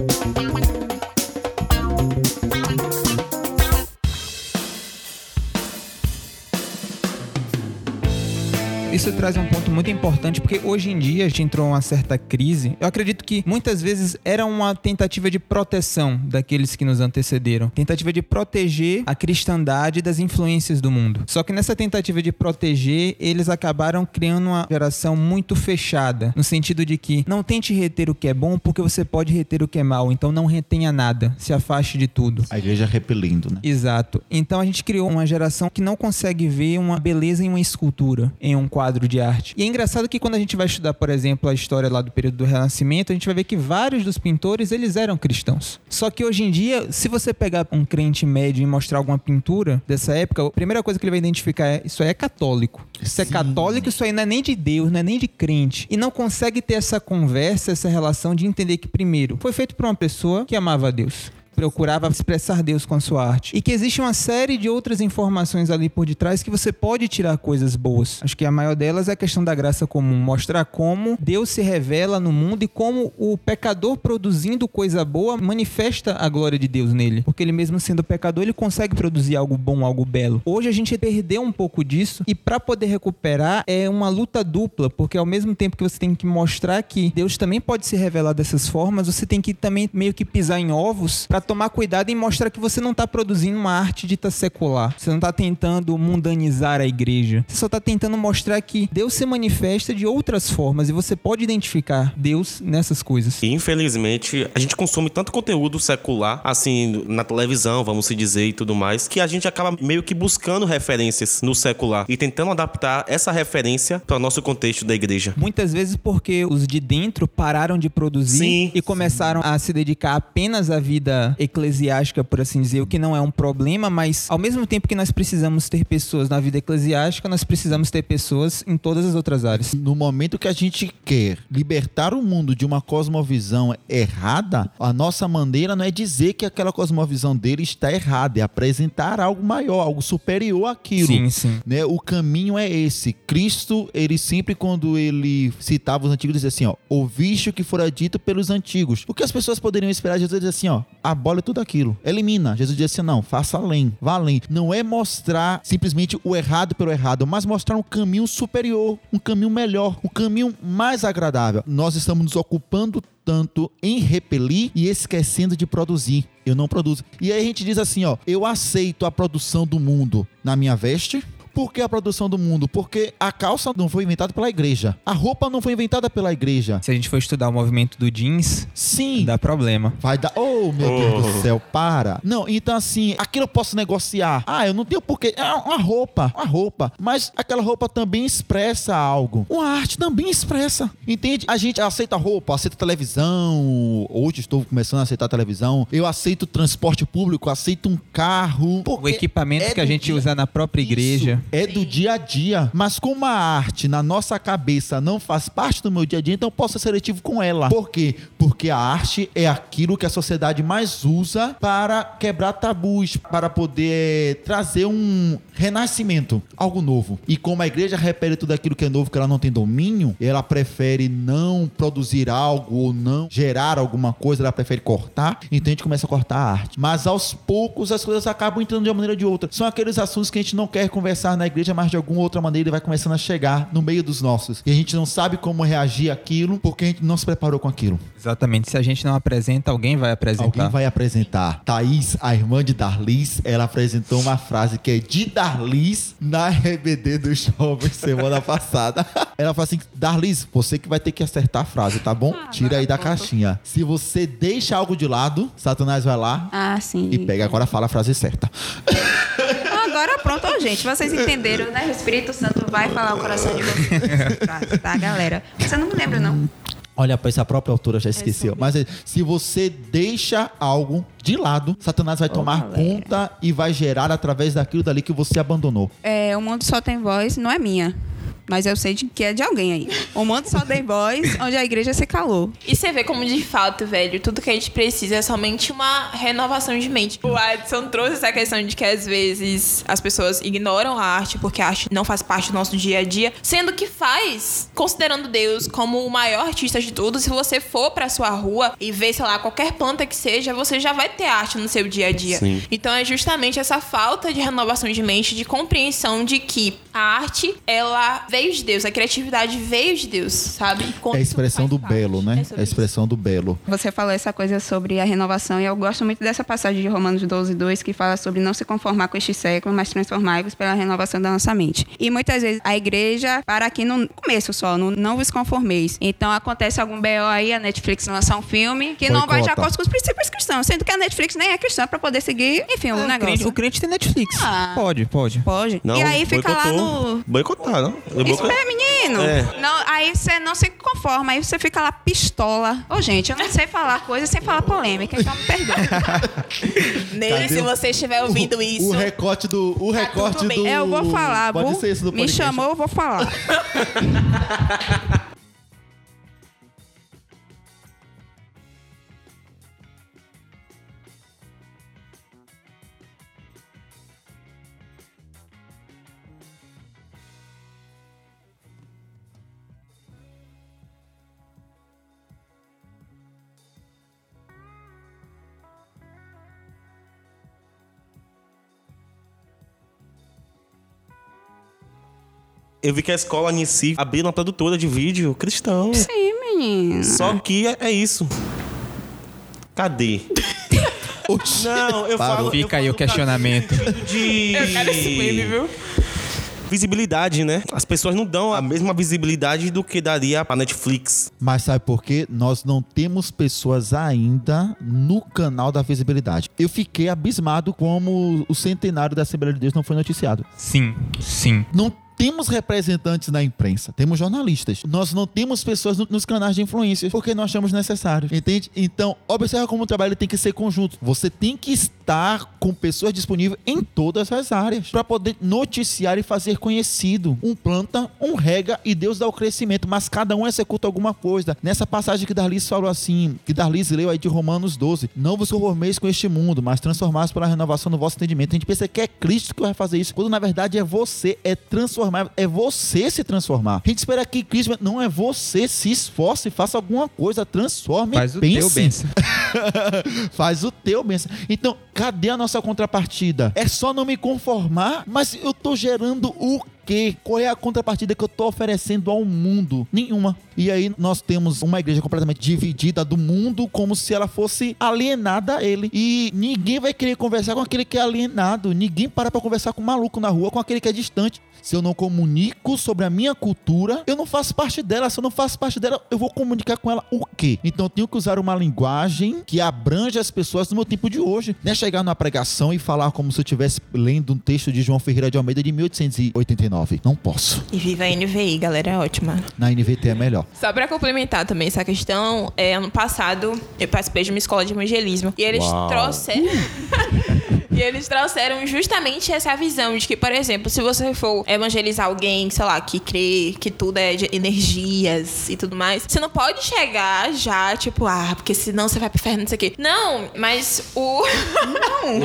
S1: Isso traz um ponto muito importante, porque hoje em dia a gente entrou uma certa crise. Eu acredito que muitas vezes era uma tentativa de proteção daqueles que nos antecederam. Tentativa de proteger a cristandade das influências do mundo. Só que nessa tentativa de proteger, eles acabaram criando uma geração muito fechada. No sentido de que não tente reter o que é bom, porque você pode reter o que é mal. Então não retenha nada. Se afaste de tudo.
S2: A igreja repelindo, né?
S1: Exato. Então a gente criou uma geração que não consegue ver uma beleza em uma escultura, em um quadro de arte. E é engraçado que quando a gente vai estudar, por exemplo, a história lá do período do Renascimento, a gente vai ver que vários dos pintores, eles eram cristãos. Só que hoje em dia, se você pegar um crente médio e mostrar alguma pintura dessa época, a primeira coisa que ele vai identificar é isso aí é católico. Isso é
S2: Sim.
S1: católico, isso aí não é nem de Deus, não é nem de crente. E não consegue ter essa conversa, essa relação de entender que, primeiro, foi feito por uma pessoa que amava a Deus. Procurava expressar Deus com a sua arte. E que existe uma série de outras informações ali por detrás que você pode tirar coisas boas. Acho que a maior delas é a questão da graça comum, mostrar como Deus se revela no mundo e como o pecador produzindo coisa boa manifesta a glória de Deus nele. Porque ele mesmo sendo pecador, ele consegue produzir algo bom, algo belo. Hoje a gente perdeu um pouco disso e para poder recuperar é uma luta dupla, porque ao mesmo tempo que você tem que mostrar que Deus também pode se revelar dessas formas, você tem que também meio que pisar em ovos para tomar cuidado e mostrar que você não está produzindo uma arte dita secular. Você não está tentando mundanizar a igreja. Você só está tentando mostrar que Deus se manifesta de outras formas e você pode identificar Deus nessas coisas.
S5: E infelizmente, a gente consome tanto conteúdo secular, assim, na televisão, vamos se dizer e tudo mais, que a gente acaba meio que buscando referências no secular e tentando adaptar essa referência para o nosso contexto da igreja.
S1: Muitas vezes porque os de dentro pararam de produzir
S5: Sim,
S1: e começaram a se dedicar apenas à vida eclesiástica, por assim dizer, o que não é um problema, mas ao mesmo tempo que nós precisamos ter pessoas na vida eclesiástica, nós precisamos ter pessoas em todas as outras áreas.
S2: No momento que a gente quer libertar o mundo de uma cosmovisão errada, a nossa maneira não é dizer que aquela cosmovisão dele está errada, é apresentar algo maior, algo superior àquilo.
S1: Sim, sim.
S2: Né? O caminho é esse. Cristo, ele sempre quando ele citava os antigos, dizia assim, ó, ouviste o que fora dito pelos antigos. O que as pessoas poderiam esperar? Jesus dizia assim, ó, abole tudo aquilo, elimina. Jesus dizia assim, não, faça além, vá além. Não é mostrar simplesmente o errado pelo errado, mas mostrar um caminho superior, um caminho melhor, um caminho mais agradável. Nós estamos nos ocupando tanto em repelir e esquecendo de produzir. Eu não produzo. E aí a gente diz assim, ó, eu aceito a produção do mundo na minha veste, por que a produção do mundo? Porque a calça não foi inventada pela igreja. A roupa não foi inventada pela igreja.
S1: Se a gente for estudar o movimento do jeans,
S2: Sim.
S1: dá problema.
S2: Vai dar. Oh, meu Deus do céu, para. Não, então assim, aquilo eu posso negociar. Ah, eu não tenho porquê. É uma roupa, uma roupa. Mas aquela roupa também expressa algo. Uma arte também expressa. Entende? A gente aceita roupa, aceita televisão. Hoje estou começando a aceitar televisão. Eu aceito transporte público, aceito um carro.
S1: O equipamento
S2: é
S1: que a gente
S2: dia-
S1: usa na própria igreja.
S2: É do dia a dia. Mas como a arte na nossa cabeça não faz parte do meu dia a dia, então eu posso ser seletivo com ela. Por quê? Porque a arte é aquilo que a sociedade mais usa para quebrar tabus, para poder trazer um renascimento, algo novo. E como a igreja repele tudo aquilo que é novo, que ela não tem domínio, ela prefere não produzir algo ou não gerar alguma coisa, ela prefere cortar, então a gente começa a cortar a arte. Mas aos poucos as coisas acabam entrando de uma maneira ou de outra. São aqueles assuntos que a gente não quer conversar na igreja, mas de alguma outra maneira ele vai começando a chegar no meio dos nossos. E a gente não sabe como reagir àquilo, porque a gente não se preparou com aquilo.
S1: Exatamente. Se a gente não apresenta, alguém vai apresentar.
S2: Alguém vai apresentar. Thaís, a irmã de Darlis, ela apresentou uma frase que é de Darlis na RBD dos jovens semana passada. Ela falou assim: Darlis, você que vai ter que acertar a frase, tá bom? Tira aí da caixinha. Se você deixa algo de lado, Satanás vai lá
S4: Ah, sim.
S2: e pega. Agora fala a frase certa.
S4: Agora pronto, Ô, gente. Vocês entenderam, né? O Espírito Santo vai falar o coração de vocês. tá, galera? Você não me lembra, não.
S2: Olha, pra essa própria autora já esqueceu. Mas é, se você deixa algo de lado, Satanás vai tomar
S4: galera.
S2: conta e vai gerar através daquilo dali que você abandonou.
S4: É, o mundo só tem voz, não é minha. Mas eu sei de que é de alguém aí. O mundo só tem voz onde a igreja se calou.
S3: E você vê como de fato, velho, tudo que a gente precisa é somente uma renovação de mente. O Adson trouxe essa questão de que às vezes as pessoas ignoram a arte porque a arte não faz parte do nosso dia a dia, sendo que faz, considerando Deus como o maior artista de todos. Se você for pra sua rua e ver, sei lá, qualquer planta que seja, você já vai ter arte no seu dia a dia.
S5: Sim.
S3: Então é justamente essa falta de renovação de mente, de compreensão de que a arte, ela veio de Deus, a criatividade veio de Deus, sabe?
S2: É a expressão do belo, né? É a expressão do belo.
S4: Você falou essa coisa sobre a renovação e eu gosto muito dessa passagem de Romanos 12, 2, que fala sobre não se conformar com este século, mas transformar-vos pela renovação da nossa mente. E muitas vezes a igreja para aqui no começo só, no não vos conformeis. Então acontece algum BO aí, a Netflix lança um filme que não vai de
S2: Boicota.
S4: acordo com os princípios cristãos, sendo que a Netflix nem é cristã para poder seguir, enfim, o
S1: o,
S4: negócio.
S1: crente, o crente tem Netflix.
S4: Ah.
S1: Pode, pode.
S4: Pode.
S5: Não,
S4: e aí fica lá
S5: boicotou.
S4: no.
S5: Eu
S4: Isso é menino.
S5: É.
S4: Não, aí você não se conforma, aí você fica lá pistola. Ô, gente, eu não sei falar coisa sem falar polêmica, então me perdoe.
S3: Nele,
S2: Cadê
S3: se
S2: o-
S3: você estiver ouvindo isso.
S2: O recorte do. O recorte
S3: tudo bem.
S2: do.
S4: É, eu vou falar,
S2: Pode
S4: Bu.
S2: ser isso do
S4: Me chamou, eu vou falar.
S5: Eu vi que a escola em si abriu uma produtora de vídeo cristão.
S4: Sim, menino.
S5: Só que é, é isso. Cadê? Não, eu
S2: Parou.
S5: falo.
S1: Fica aí
S5: eu
S1: o
S5: falo
S1: questionamento.
S5: De.
S3: Eu quero esse meme, viu?
S5: Visibilidade, né? As pessoas não dão a mesma visibilidade do que daria pra Netflix.
S2: Mas sabe por quê? Nós não temos pessoas ainda no canal da visibilidade. Eu fiquei abismado como o centenário da Assembleia de Deus não foi noticiado.
S1: Sim, sim.
S2: Não temos representantes na imprensa, temos jornalistas. Nós não temos pessoas no- nos canais de influência, porque nós achamos necessário, entende? Então, observa como o trabalho tem que ser conjunto. Você tem que estar com pessoas disponíveis em todas as áreas para poder noticiar e fazer conhecido. Um planta, um rega e Deus dá o crescimento, mas cada um executa alguma coisa. Nessa passagem que Darlis falou assim, que Darlis leu aí de Romanos 12, não vos conformeis com este mundo, mas transformados pela renovação do vosso entendimento. A gente pensa que é Cristo que vai fazer isso, quando na verdade é você, é transformar, é você se transformar. A gente espera que Cristo não é você, se esforce, faça alguma coisa, transforme,
S1: Faz o
S2: pense.
S1: teu benção.
S2: Faz o teu benção. Então, cadê a nossa contrapartida? É só não me conformar, mas eu tô gerando o quê? Qual é a contrapartida que eu tô oferecendo ao mundo? Nenhuma. E aí nós temos uma igreja completamente dividida do mundo como se ela fosse alienada a ele. E ninguém vai querer conversar com aquele que é alienado. Ninguém para pra conversar com um maluco na rua, com aquele que é distante. Se eu não comunico sobre a minha cultura, eu não faço parte dela. Se eu não faço parte dela, eu vou comunicar com ela o quê? Então eu tenho que usar uma linguagem que abrange as pessoas no meu tempo de hoje. Não é chegar numa pregação e falar como se eu estivesse lendo um texto de João Ferreira de Almeida de 1889. Não posso.
S3: E viva a NVI, galera, é ótima.
S2: Na NVT é melhor.
S3: Só pra complementar também essa questão, é, ano passado eu participei de uma escola de evangelismo e eles
S5: Uau.
S3: trouxeram. E eles trouxeram justamente essa visão de que, por exemplo, se você for evangelizar alguém, sei lá, que crê que tudo é de energias e tudo mais, você não pode chegar já, tipo, ah, porque senão você vai pro inferno, não sei o quê. Não, mas o. Não!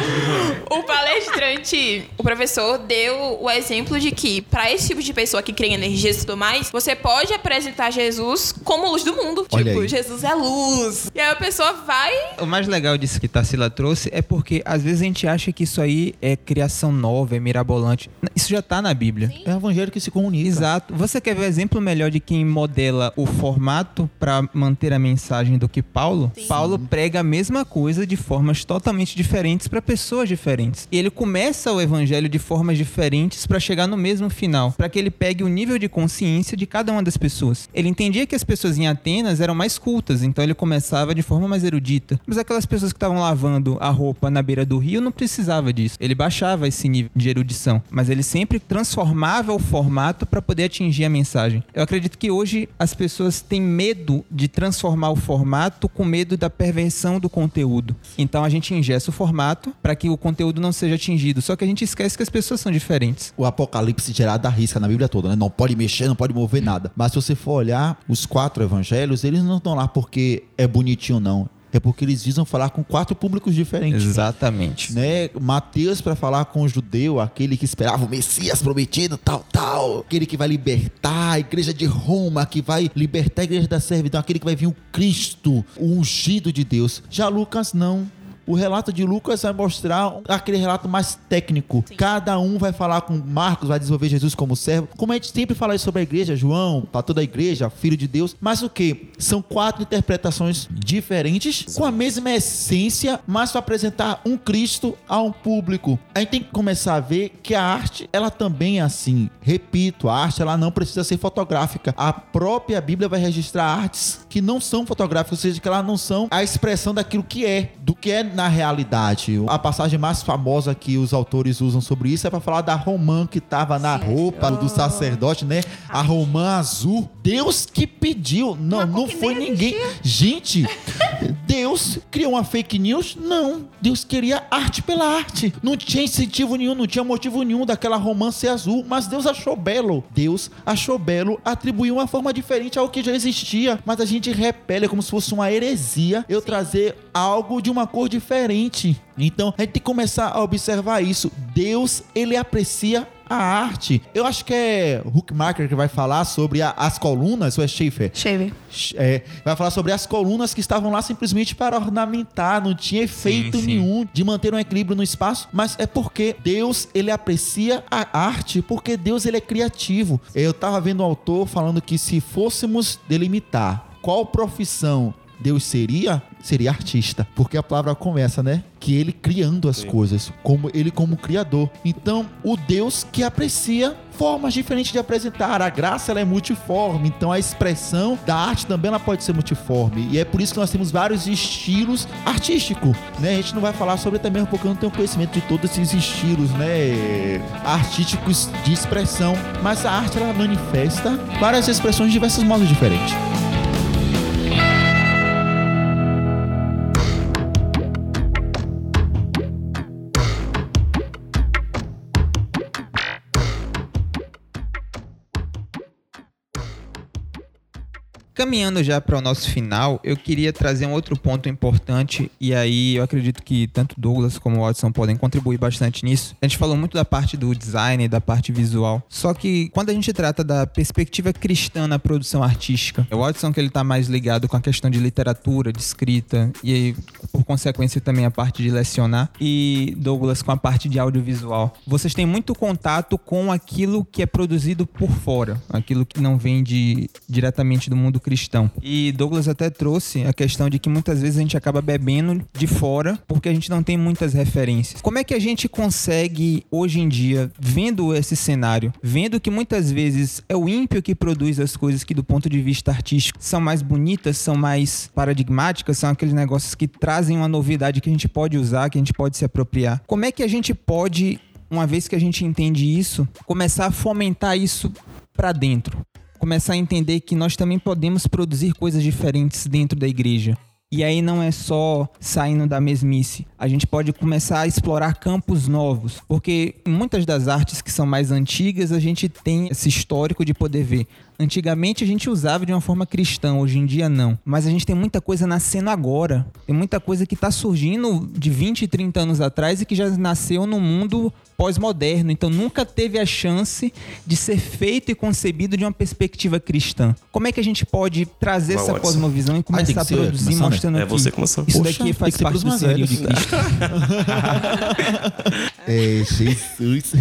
S3: o palestrante, o professor, deu o exemplo de que, pra esse tipo de pessoa que crê em energias e tudo mais, você pode apresentar Jesus como luz do mundo.
S2: Olha
S3: tipo,
S2: aí.
S3: Jesus é luz. E aí a pessoa vai
S1: O mais legal disso que Tarsila trouxe é porque às vezes a gente acha que isso aí é criação nova, é mirabolante. Isso já tá na Bíblia.
S2: É o evangelho que se comunica.
S1: Exato. Você quer ver o exemplo melhor de quem modela o formato para manter a mensagem do que Paulo? Paulo prega a mesma coisa de formas totalmente diferentes para pessoas diferentes. E ele começa o evangelho de formas diferentes para chegar no mesmo final, para que ele pegue o nível de consciência de cada uma das pessoas. Ele entendia que as pessoas em Atenas eram mais cultas, então ele começava de forma mais erudita. Mas aquelas pessoas que estavam lavando a roupa na beira do rio não precisava disso. Ele baixava esse nível de erudição, mas ele sempre transformava o formato para poder atingir a mensagem. Eu acredito que hoje as pessoas têm medo de transformar o formato com medo da perversão do conteúdo. Então a gente ingessa o formato para que o conteúdo não seja atingido. Só que a gente esquece que as pessoas são diferentes.
S2: o Apocalipse gerado da risca na Bíblia toda, né? Não pode mexer, não pode mover nada. Mas se você for olhar os quatro evangelhos, eles não estão lá porque é bonitinho, não. É porque eles visam falar com quatro públicos diferentes.
S1: Exatamente.
S2: Né? Mateus para falar com o judeu, aquele que esperava o Messias prometido, tal, tal. Aquele que vai libertar a igreja de Roma, que vai libertar a igreja da servidão, aquele que vai vir o Cristo, o ungido de Deus. Já Lucas não. O relato de Lucas vai mostrar aquele relato mais técnico. Cada um vai falar com Marcos, vai desenvolver Jesus como servo. Como a gente sempre fala isso sobre a igreja, João, para toda a igreja, filho de Deus. Mas o que? São quatro interpretações diferentes, com a mesma essência, mas para apresentar um Cristo a um público. A gente tem que começar a ver que a arte, ela também é assim. Repito, a arte ela não precisa ser fotográfica. A própria Bíblia vai registrar artes que não são fotográficas, ou seja, que elas não são a expressão daquilo que é, do que é na realidade. A passagem mais famosa que os autores usam sobre isso é para falar da romã que estava na roupa do sacerdote, né? A romã azul. Deus que pediu. Não, não foi ninguém. Gente, Deus criou uma fake news? Não. Deus queria arte pela arte. Não tinha incentivo nenhum, não tinha motivo nenhum daquela romã ser azul, mas Deus achou belo. Deus achou belo, atribuiu uma forma diferente ao que já existia, mas a gente repele como se fosse uma heresia eu trazer algo de uma cor diferente. Então, a gente tem que começar a observar isso. Deus, ele aprecia a arte, eu acho que é Huckmacher que vai falar sobre a- as colunas, ou é Schaefer?
S4: Cheve.
S2: É, vai falar sobre as colunas que estavam lá simplesmente para ornamentar, não tinha efeito
S1: sim.
S2: nenhum de manter um equilíbrio no espaço, mas é porque Deus, ele aprecia a arte, porque Deus, ele é criativo. Eu tava vendo o autor falando que se fôssemos delimitar qual profissão Deus seria, seria artista, porque a palavra começa, né? Que ele criando as coisas, como ele como criador. Então, o Deus que aprecia formas diferentes de apresentar. A graça ela é multiforme, então a expressão da arte também ela pode ser multiforme. E é por isso que nós temos vários estilos artísticos, né? A gente não vai falar sobre também porque eu não tenho conhecimento de todos esses estilos, né, artísticos de expressão, mas a arte ela manifesta várias expressões de diversos modos diferentes.
S1: Caminhando já para o nosso final, eu queria trazer um outro ponto importante, e aí eu acredito que tanto Douglas como Watson podem contribuir bastante nisso. A gente falou muito da parte do design, da parte visual, só que quando a gente trata da perspectiva cristã na produção artística, o Watson que ele tá mais ligado com a questão de literatura, de escrita, e aí, por consequência também a parte de lecionar, e Douglas com a parte de audiovisual. Vocês têm muito contato com aquilo que é produzido por fora, aquilo que não vem de, diretamente do mundo cristão. E Douglas até trouxe a questão de que muitas vezes a gente acaba bebendo de fora porque a gente não tem muitas referências. Como é que a gente consegue hoje em dia, vendo esse cenário, vendo que muitas vezes é o ímpio que produz as coisas que do ponto de vista artístico são mais bonitas, são mais paradigmáticas, são aqueles negócios que trazem uma novidade que a gente pode usar, que a gente pode se apropriar. Como é que a gente pode uma vez que a gente entende isso, começar a fomentar isso para dentro. Começar a entender que nós também podemos produzir coisas diferentes dentro da igreja. E aí não é só saindo da mesmice. A gente pode começar a explorar campos novos, porque muitas das artes que são mais antigas, a gente tem esse histórico de poder ver. Antigamente a gente usava de uma forma cristã, hoje em dia não. Mas a gente tem muita coisa nascendo agora. Tem muita coisa que está surgindo de 20, 30 anos atrás e que já nasceu no mundo pós-moderno. Então nunca teve a chance de ser feito e concebido de uma perspectiva cristã. Como é que a gente pode trazer
S5: Vai,
S1: essa
S5: Watson.
S1: cosmovisão e começar
S2: que
S1: a produzir
S2: começando, né?
S1: mostrando
S5: É
S1: aqui?
S5: você começando.
S1: Isso
S2: Poxa,
S1: daqui faz parte do senhorio de. Cristo.
S2: É, Jesus.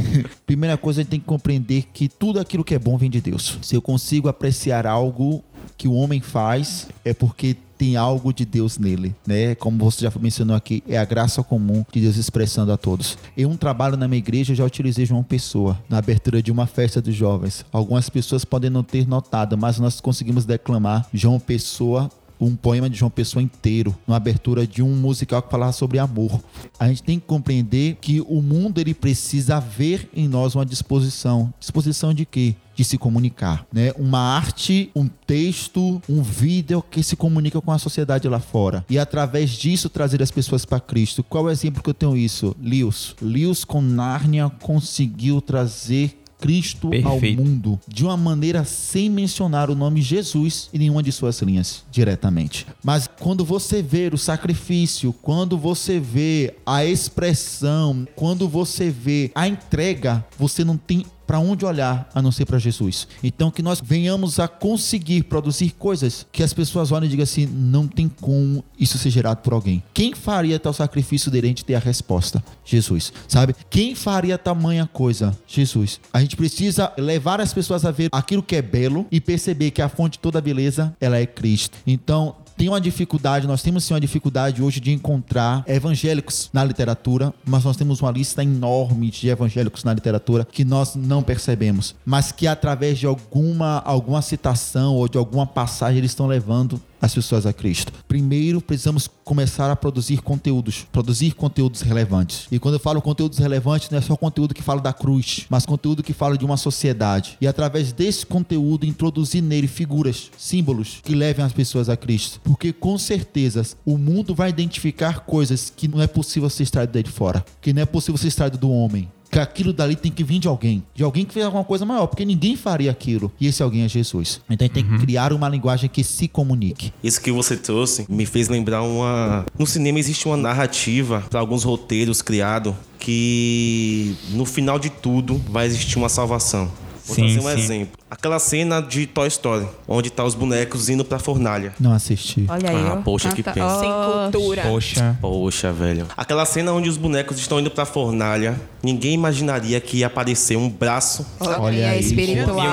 S2: Primeira coisa, a gente tem que compreender que tudo aquilo que é bom vem de Deus. Se eu consigo apreciar algo que o homem faz, é porque tem algo de Deus nele, né? Como você já mencionou aqui, é a graça comum de Deus expressando a todos. Em um trabalho na minha igreja, eu já utilizei João Pessoa na abertura de uma festa dos jovens. Algumas pessoas podem não ter notado, mas nós conseguimos declamar João Pessoa um poema de João Pessoa inteiro, numa abertura de um musical que falava sobre amor. A gente tem que compreender que o mundo ele precisa ver em nós uma disposição. Disposição de quê? De se comunicar, né? Uma arte, um texto, um vídeo que se comunica com a sociedade lá fora. E através disso trazer as pessoas para Cristo. Qual é o exemplo que eu tenho isso? Lewis. Lewis com Nárnia conseguiu trazer Cristo
S1: Perfeito.
S2: ao mundo de uma maneira sem mencionar o nome Jesus em nenhuma de suas linhas diretamente. Mas quando você vê o sacrifício, quando você vê a expressão, quando você vê a entrega, você não tem para onde olhar a não ser para Jesus. Então que nós venhamos a conseguir produzir coisas que as pessoas olhem e digam assim, não tem como isso ser gerado por alguém. Quem faria tal sacrifício gente ter a resposta, Jesus, sabe? Quem faria tamanha coisa? Jesus. A gente precisa levar as pessoas a ver aquilo que é belo e perceber que a fonte de toda beleza, ela é Cristo. Então, tem uma dificuldade, nós temos sim uma dificuldade hoje de encontrar evangélicos na literatura, mas nós temos uma lista enorme de evangélicos na literatura que nós não percebemos, mas que através de alguma, alguma citação ou de alguma passagem eles estão levando as pessoas a Cristo. Primeiro, precisamos começar a produzir conteúdos, produzir conteúdos relevantes. E quando eu falo conteúdos relevantes, não é só conteúdo que fala da cruz, mas conteúdo que fala de uma sociedade. E através desse conteúdo, introduzir nele figuras, símbolos que levem as pessoas a Cristo. Porque com certeza o mundo vai identificar coisas que não é possível ser extraído de fora, que não é possível ser extraído do homem. Que aquilo dali tem que vir de alguém, de alguém que fez alguma coisa maior, porque ninguém faria aquilo. E esse alguém é Jesus. Então a gente tem que criar uma linguagem que se comunique.
S5: Isso que você trouxe me fez lembrar uma. No cinema existe uma narrativa para alguns roteiros criados que no final de tudo vai existir uma salvação. Vou
S1: Sim,
S5: trazer um
S1: sim.
S5: exemplo. Aquela cena de Toy Story, onde tá os bonecos indo pra fornalha.
S2: Não assisti.
S4: Olha aí,
S5: Ah,
S4: ó.
S5: poxa, que pena.
S3: Sem cultura.
S1: Poxa.
S5: Poxa, velho. Aquela cena onde os bonecos estão indo pra fornalha, ninguém imaginaria que ia aparecer um braço.
S4: Olha aí, espiritual.
S1: Meu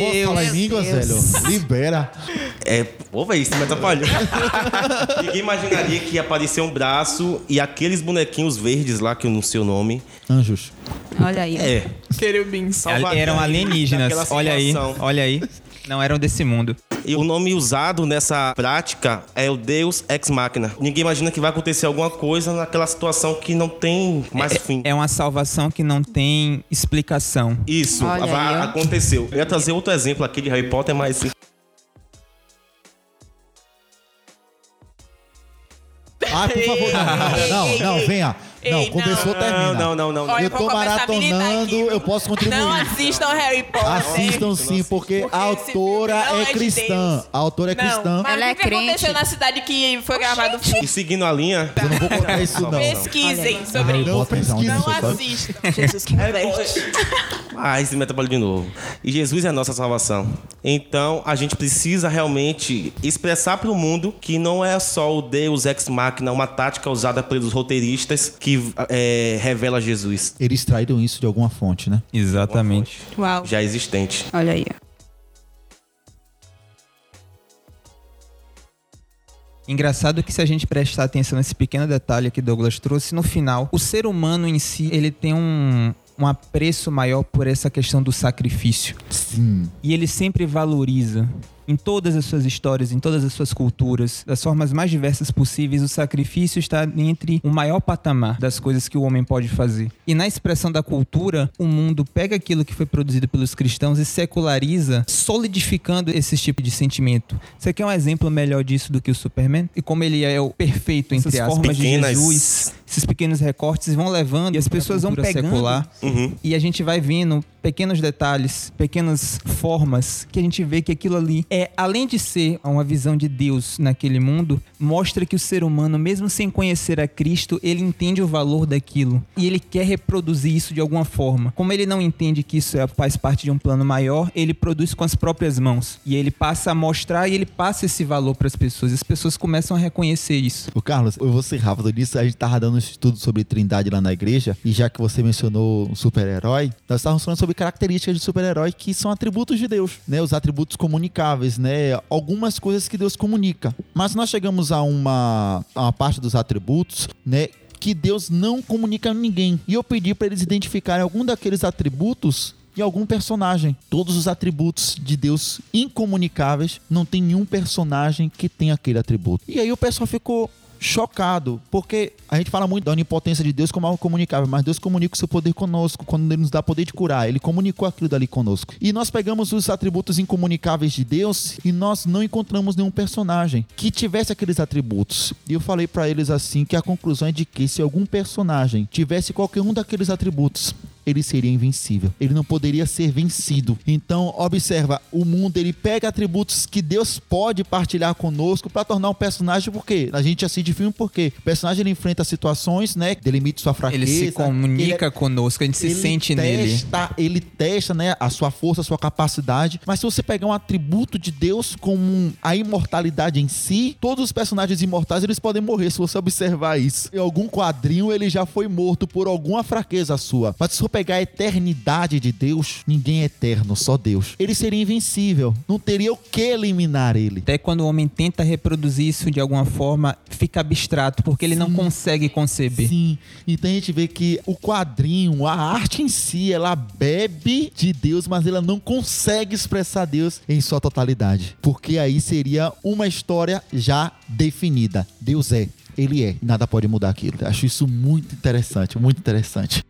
S2: Posso
S1: Deus.
S2: falar em línguas, velho? Libera.
S5: É, pô, velho, isso me atrapalhou. ninguém imaginaria que ia aparecer um braço e aqueles bonequinhos verdes lá, que eu não sei o nome.
S2: Anjos.
S4: Olha aí.
S5: É.
S3: Querubins.
S5: salvaria
S1: Eram alienígenas. Olha aí, olha aí. Não eram desse mundo.
S5: E o nome usado nessa prática é o Deus Ex Machina. Ninguém imagina que vai acontecer alguma coisa naquela situação que não tem mais fim.
S1: É uma salvação que não tem explicação.
S5: Isso,
S4: Olha
S5: vai-
S4: aí, ó.
S5: aconteceu. Eu ia trazer outro exemplo aqui de Harry Potter, mas
S2: Ah, por favor, não, não, não, venha. Não,
S3: Ei,
S2: começou,
S3: não.
S2: termina.
S5: Não, não, não, não.
S3: Olha,
S2: Eu tô maratonando, eu posso contribuir.
S3: Não assistam Harry Potter.
S2: Assistam sim, porque,
S3: Porque
S2: a autora
S3: não
S2: é
S3: é de
S2: cristã.
S3: Deus.
S2: A autora é
S3: Não,
S2: cristã.
S3: mas
S4: Ela
S3: o
S4: é
S3: que aconteceu
S4: crente.
S3: na cidade que foi gravado o filme?
S5: E seguindo a linha,
S2: Eu não vou contar isso, não.
S3: Pesquisem sobre isso.
S2: Não,
S3: Não
S2: isso, sabe?
S3: assistam. Jesus converte.
S5: Ah, esse metabolo de novo. E Jesus é a nossa salvação. Então, a gente precisa realmente expressar para o mundo que não é só o Deus ex machina, uma tática usada pelos roteiristas que é, revela Jesus.
S2: Eles traíram isso de alguma fonte, né?
S1: Exatamente.
S3: Uau.
S5: Já existente.
S4: Olha aí.
S1: Engraçado que se a gente prestar atenção nesse pequeno detalhe que Douglas trouxe, no final, o ser humano em si, ele tem um, um apreço maior por essa questão do sacrifício.
S2: Sim.
S1: E ele sempre valoriza. Em todas as suas histórias, em todas as suas culturas, das formas mais diversas possíveis, o sacrifício está entre o maior patamar das coisas que o homem pode fazer. E na expressão da cultura, o mundo pega aquilo que foi produzido pelos cristãos e seculariza, solidificando esse tipo de sentimento. Você quer um exemplo melhor disso do que o Superman? E como ele é o perfeito entre
S5: Essas
S1: as formas
S5: pequenas-
S1: de Jesus, esses pequenos recortes vão levando e as pessoas vão pegando
S2: secular.
S5: Uhum.
S1: e a gente vai vendo pequenos detalhes, pequenas formas que a gente vê que aquilo ali é, além de ser uma visão de Deus naquele mundo, mostra que o ser humano, mesmo sem conhecer a Cristo, ele entende o valor daquilo e ele quer reproduzir isso de alguma forma. Como ele não entende que isso é- faz parte de um plano maior, ele produz com as próprias mãos e ele passa a mostrar e ele passa esse valor para as pessoas. As pessoas começam a reconhecer isso.
S2: Ô Carlos, eu vou ser rápido nisso. A gente tava dando um estudo sobre Trindade lá na igreja. E já que você mencionou um super-herói, nós estávamos falando sobre características de super-herói que são atributos de Deus, né? Os atributos comunicáveis, né? Algumas coisas que Deus comunica. Mas nós chegamos a uma, a uma parte dos atributos, né? Que Deus não comunica a ninguém. E eu pedi para eles identificarem algum daqueles atributos de algum personagem. Todos os atributos de Deus incomunicáveis, não tem nenhum personagem que tenha aquele atributo. E aí o pessoal ficou chocado, porque a gente fala muito da onipotência de Deus como algo comunicável, mas Deus comunica o seu poder conosco, quando ele nos dá poder de curar, ele comunicou aquilo dali conosco. E nós pegamos os atributos incomunicáveis de Deus e nós não encontramos nenhum personagem que tivesse aqueles atributos. E eu falei pra eles assim que a conclusão é de que se algum personagem tivesse qualquer um daqueles atributos, ele seria invencível. Ele não poderia ser vencido. Então, observa, o mundo ele pega atributos que Deus pode partilhar conosco para tornar um personagem porque a gente assiste filme porque o personagem ele enfrenta situações, né, delimita sua fraqueza,
S1: Ele se comunica
S2: ele é-
S1: conosco, a gente se sente nele.
S2: testa, Ele testa, né, a sua força, a sua capacidade. Mas se você pegar um atributo de Deus como a imortalidade em si, todos os personagens imortais eles podem morrer se você observar isso. Em algum quadrinho ele já foi morto por alguma fraqueza sua. Mas se for pegar a eternidade de Deus, ninguém é eterno, só Deus. Ele seria invencível. Não teria o que eliminar ele.
S1: Até quando o homem tenta reproduzir isso de alguma forma, fica abstrato, porque ele não consegue conceber.
S2: Sim, então a gente vê que o quadrinho, a arte em si, ela bebe de Deus, mas ela não consegue expressar Deus em sua totalidade. Porque aí seria uma história já definida. Deus é, ele é, nada pode mudar aquilo. Acho isso muito interessante, muito interessante.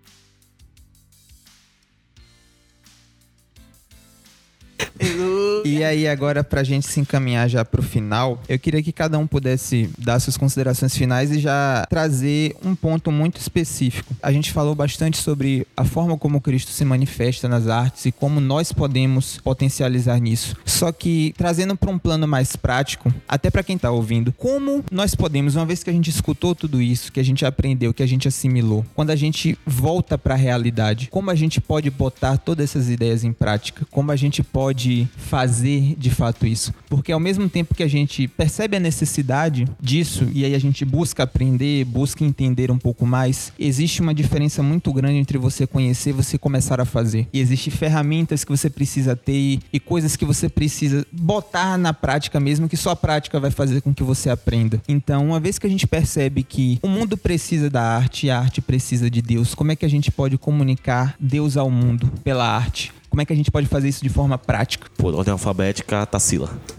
S1: E aí, agora, pra gente se encaminhar já pro final, eu queria que cada um pudesse dar suas considerações finais e já trazer um ponto muito específico. A gente falou bastante sobre a forma como Cristo se manifesta nas artes e como nós podemos potencializar nisso. Só que, trazendo para um plano mais prático, até para quem tá ouvindo, como nós podemos, uma vez que a gente escutou tudo isso, que a gente aprendeu, que a gente assimilou, quando a gente volta para a realidade, como a gente pode botar todas essas ideias em prática? Como a gente pode fazer de fato isso? Porque ao mesmo tempo que a gente percebe a necessidade disso e aí a gente busca aprender, busca entender um pouco mais, existe uma diferença muito grande entre você conhecer e você começar a fazer. E existem ferramentas que você precisa ter e coisas que você precisa botar na prática mesmo, que só a prática vai fazer com que você aprenda. Então, uma vez que a gente percebe que o mundo precisa da arte e a arte precisa de Deus, como é que a gente pode comunicar Deus ao mundo pela arte? Como é que a gente pode fazer isso de forma prática?
S5: Por ordem alfabética, Tassila.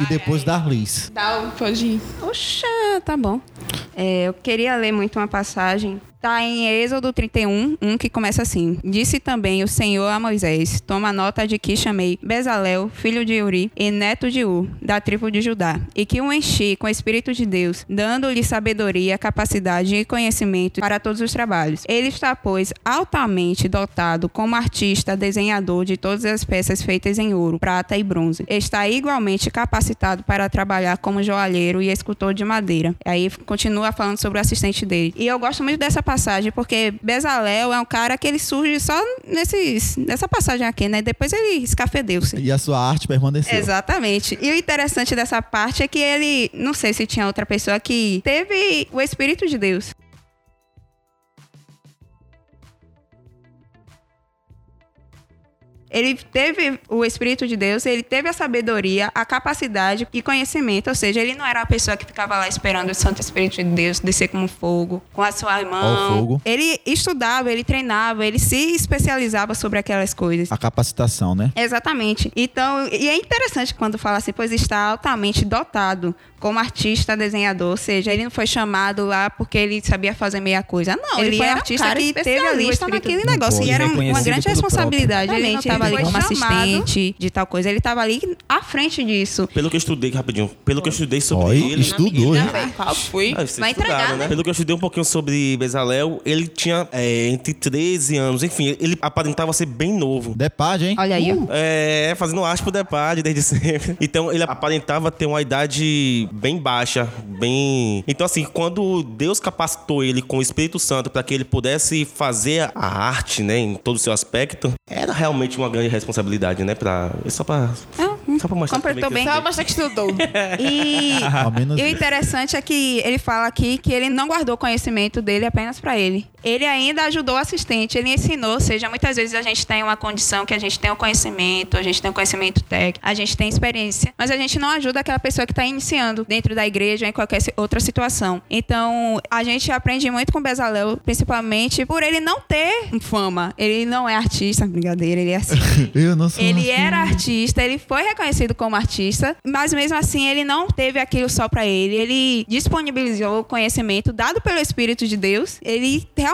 S2: E depois Darlis.
S3: Dá, um- pode ir.
S4: Oxa, tá bom. É, eu queria ler muito uma passagem. Tá em Êxodo 31, um que começa assim: Disse também o Senhor a Moisés: Toma nota de que chamei Bezalel, filho de Uri, e neto de Ur, da tribo de Judá, e que o enchi com o Espírito de Deus, dando-lhe sabedoria, capacidade e conhecimento para todos os trabalhos. Ele está, pois, altamente dotado como artista, desenhador de todas as peças feitas em ouro, prata e bronze. Está igualmente capacitado para trabalhar como joalheiro e escultor de madeira. Aí continua falando sobre o assistente dele. E eu gosto muito dessa passagem porque Bezalel é um cara que ele surge só nesses, nessa passagem aqui, né? Depois ele escafedeu-se.
S2: E a sua arte permaneceu.
S4: Exatamente. E o interessante dessa parte é que ele, não sei se tinha outra pessoa que teve o Espírito de Deus. Ele teve o Espírito de Deus, ele teve a sabedoria, a capacidade e conhecimento. Ou seja, ele não era a pessoa que ficava lá esperando o Santo Espírito de Deus descer como fogo, com a sua mão.
S2: fogo.
S4: Ele estudava, ele treinava, ele se especializava sobre aquelas coisas.
S2: A capacitação, né?
S4: Exatamente. Então, e é interessante quando fala assim, pois está altamente dotado como artista, desenhador, ou seja, ele não foi chamado lá porque ele sabia fazer meia coisa. Não, ele,
S3: Ele
S4: foi
S3: era um
S4: artista que teve
S3: especialista
S4: ali está
S3: naquele
S1: Não
S4: negócio. E era um- uma grande responsabilidade. Ele não
S3: Exatamente,
S4: estava ali como assistente de tal coisa, ele estava ali à frente disso.
S5: Pelo que eu estudei, rapidinho, pelo que eu estudei sobre
S2: Oi,
S5: ele.
S2: estudou, hein?
S3: Foi?
S5: Ah,
S3: Vai entregar, né?
S5: Pelo que eu estudei um pouquinho sobre Bezalel, ele tinha é, entre 13 anos, enfim, ele aparentava ser bem novo.
S2: Depade, hein?
S4: Olha aí. ó.
S5: É, fazendo arte pro Depad desde sempre. Então ele aparentava ter uma idade bem baixa, bem. Então, assim, quando Deus capacitou ele com o Espírito Santo para que ele pudesse fazer a arte, né, em todo o seu aspecto, era realmente uma grande responsabilidade, né? Pra... Só pra. Só pra mostrar
S4: completou bem.
S3: Só mostrar que estudou.
S4: E, e o interessante é que ele fala aqui que ele não guardou o conhecimento dele apenas para ele. Ele ainda ajudou o assistente, ele ensinou, ou seja, muitas vezes a gente tem uma condição que a gente tem o conhecimento, a gente tem o conhecimento técnico, a gente tem experiência, mas a gente não ajuda aquela pessoa que está iniciando dentro da igreja ou em qualquer outra situação. Então, a gente aprende muito com Bezalel, principalmente por ele não ter fama. Ele não é artista, brincadeira, ele é assim.
S2: Eu não sou
S4: Ele
S2: assim.
S4: era artista, ele foi reconhecido como artista, mas mesmo assim ele não teve aquilo só pra ele. Ele disponibilizou o conhecimento dado pelo Espírito de Deus. Ele realmente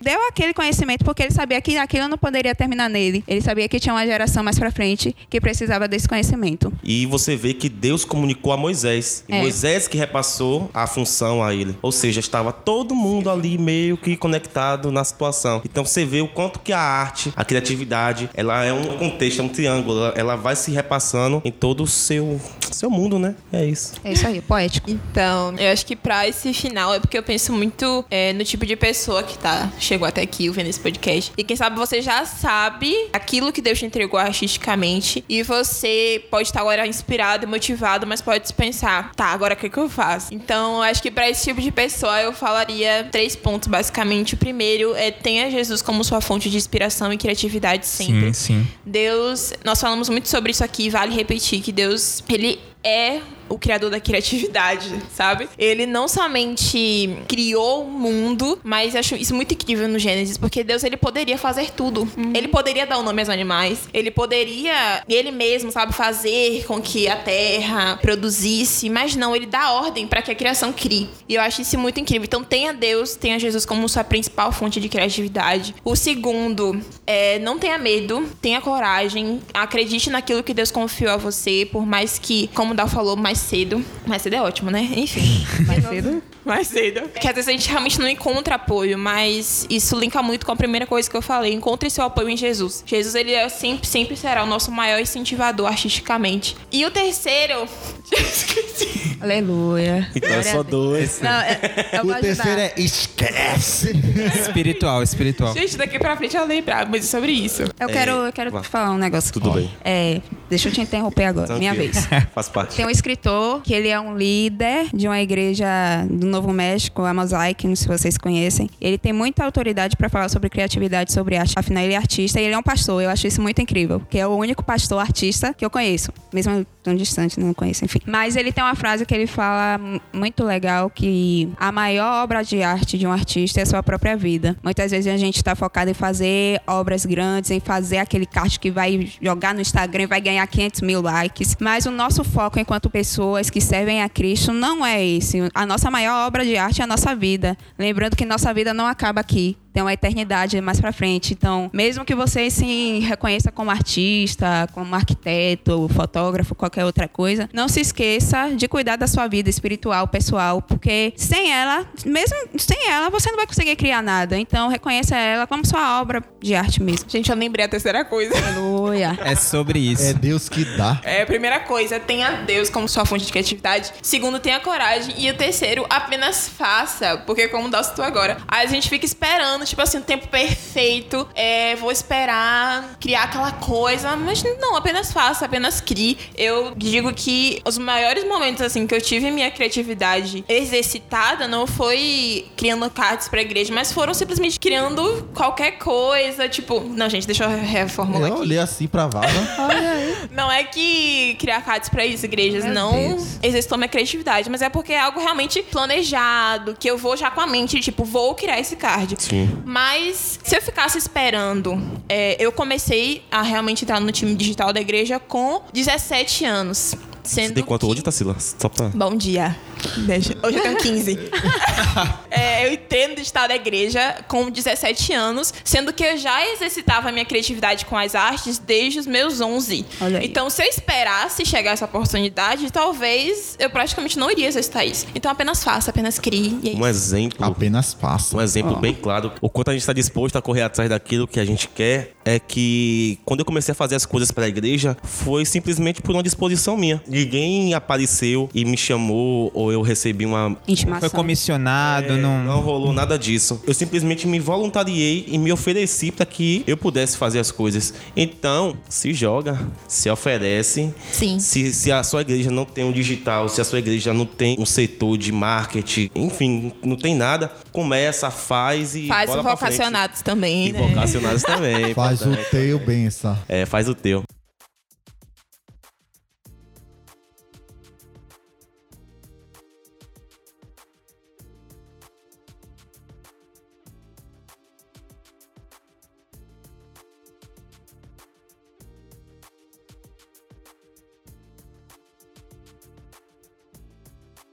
S4: deu aquele conhecimento porque ele sabia que aquilo não poderia terminar nele. Ele sabia que tinha uma geração mais pra frente que precisava desse conhecimento.
S5: E você vê que Deus comunicou a Moisés. E
S4: É.
S5: Moisés que repassou a função a ele. Ou seja, estava todo mundo ali meio que conectado na situação. Então você vê o quanto que a arte, a criatividade, ela é um contexto, é um triângulo. Ela, ela vai se repassando em todo o seu, seu mundo, né? É isso.
S4: É isso aí, poético.
S3: Então, eu acho que pra esse final é porque eu penso muito é, no tipo de pessoa que tá, chegou até aqui ouvindo esse podcast. E quem sabe você já sabe aquilo que Deus te entregou artisticamente. E você pode estar agora inspirado e motivado, mas pode pensar, tá, agora o que, que eu faço? Então, eu acho que pra esse tipo de pessoa eu falaria três pontos, basicamente. O primeiro é tenha Jesus como sua fonte de inspiração e criatividade sempre.
S1: Sim, sim.
S3: Deus, nós falamos muito sobre isso aqui, vale repetir que Deus, ele é o criador da criatividade, sabe? Ele não somente criou o mundo, mas acho isso muito incrível no Gênesis, porque Deus ele poderia fazer tudo. Ele poderia dar o nome aos animais, ele poderia ele mesmo, sabe, fazer com que a terra produzisse, mas não, ele dá ordem para que a criação crie. E eu acho isso muito incrível. Então tenha Deus, tenha Jesus como sua principal fonte de criatividade. O segundo é não tenha medo, tenha coragem, acredite naquilo que Deus confiou a você, por mais que, como o Dal falou mais cedo, mais cedo é ótimo, né? Enfim, mais cedo. Mais cedo. Que às vezes a gente realmente não encontra apoio, mas isso linka muito com a primeira coisa que eu falei. Encontre seu apoio em Jesus. Jesus, ele é sempre, sempre será o nosso maior incentivador artisticamente. E o terceiro. Esqueci.
S4: Aleluia.
S5: Então é só dois.
S4: Não, é, eu vou
S2: O terceiro é esquece.
S1: Espiritual, espiritual.
S3: Gente, daqui pra frente eu lembrar, mas é sobre isso.
S4: Eu quero, eu quero falar um negócio.
S5: Tudo bem.
S4: É, deixa eu te interromper agora, minha
S5: Tranquilo.
S4: vez.
S5: Faz parte.
S4: Tem um escritor que ele é um líder de uma igreja do Novo México, a Mosaic, não sei se vocês conhecem. Ele tem muita autoridade para falar sobre criatividade, sobre arte. Afinal, ele é artista e ele é um pastor. Eu acho isso muito incrível, que é o único pastor artista que eu conheço, mesmo tão distante, não conheço, enfim. Mas ele tem uma frase que ele fala muito legal que a maior obra de arte de um artista é a sua própria vida. Muitas vezes a gente está focado em fazer obras grandes, em fazer aquele card que vai jogar no Instagram e vai ganhar 500 mil likes. Mas o nosso foco enquanto pessoas que servem a Cristo não é esse. A nossa maior obra de arte é a nossa vida. Lembrando que nossa vida não acaba aqui. Tem uma eternidade mais pra frente. Então, mesmo que você se reconheça como artista, como arquiteto, fotógrafo, qualquer outra coisa, não se esqueça de cuidar da sua vida espiritual, pessoal, porque sem ela, mesmo sem ela, você não vai conseguir criar nada. Então, reconheça ela como sua obra de arte mesmo.
S3: Gente, eu lembrei a terceira coisa.
S4: Aleluia.
S1: É sobre isso.
S2: É Deus que dá.
S3: É, primeira coisa, tenha Deus como sua fonte de criatividade. Segundo, tenha coragem. E o terceiro, apenas faça. Porque, como dá citou agora, aí a gente fica esperando, tipo assim, o tempo perfeito. É, vou esperar criar aquela coisa. Mas não, apenas faça, apenas crie. Eu digo que os maiores momentos, assim, que eu tive minha criatividade exercitada não foi criando cards pra igreja, mas foram simplesmente criando qualquer coisa. Tipo, não, gente, deixa eu reformular
S2: Eu
S3: aqui.
S2: olhei assim pra vaga.
S3: Não é que criar cards pra isso, igrejas,
S4: Meu
S3: não
S4: Deus.
S3: exercitou minha criatividade, mas é porque é algo realmente planejado, que eu vou já com a mente, tipo, vou criar esse card.
S5: Sim.
S3: Mas se eu ficasse esperando, é, eu comecei a realmente entrar no time digital da igreja com 17 anos. Sendo
S5: Você tem quanto
S3: que-
S5: hoje, Tassila? Só pra...
S3: Bom dia. Deixa. Hoje eu tenho 15. É, eu entrei no digital da igreja com 17 anos, sendo que eu já exercitava a minha criatividade com as artes desde os meus 11.
S4: Olha aí.
S3: Então, se eu esperasse chegar essa oportunidade, talvez eu praticamente não iria exercitar isso. Então, apenas faça, apenas crie. E é
S5: Um
S3: isso.
S5: exemplo
S2: Apenas passa.
S5: Um exemplo bem claro. O quanto a gente está disposto a correr atrás daquilo que a gente quer é que quando eu comecei a fazer as coisas para a igreja, foi simplesmente por uma disposição minha. Ninguém apareceu e me chamou ou eu recebi uma.
S4: Intimação.
S1: Foi comissionado,
S5: É,
S1: não...
S5: não rolou nada disso. Eu simplesmente me voluntariei e me ofereci para que eu pudesse fazer as coisas. Então, se joga, se oferece.
S3: Sim.
S5: Se, se a sua igreja não tem um digital, se a sua igreja não tem um setor de marketing, enfim, não tem nada, começa, faz e.
S3: Faz
S5: bola
S3: o vocacionados também,
S5: E
S3: né?
S5: vocacionados também.
S2: Faz o
S5: importante.
S2: teu benção.
S5: É, faz o teu.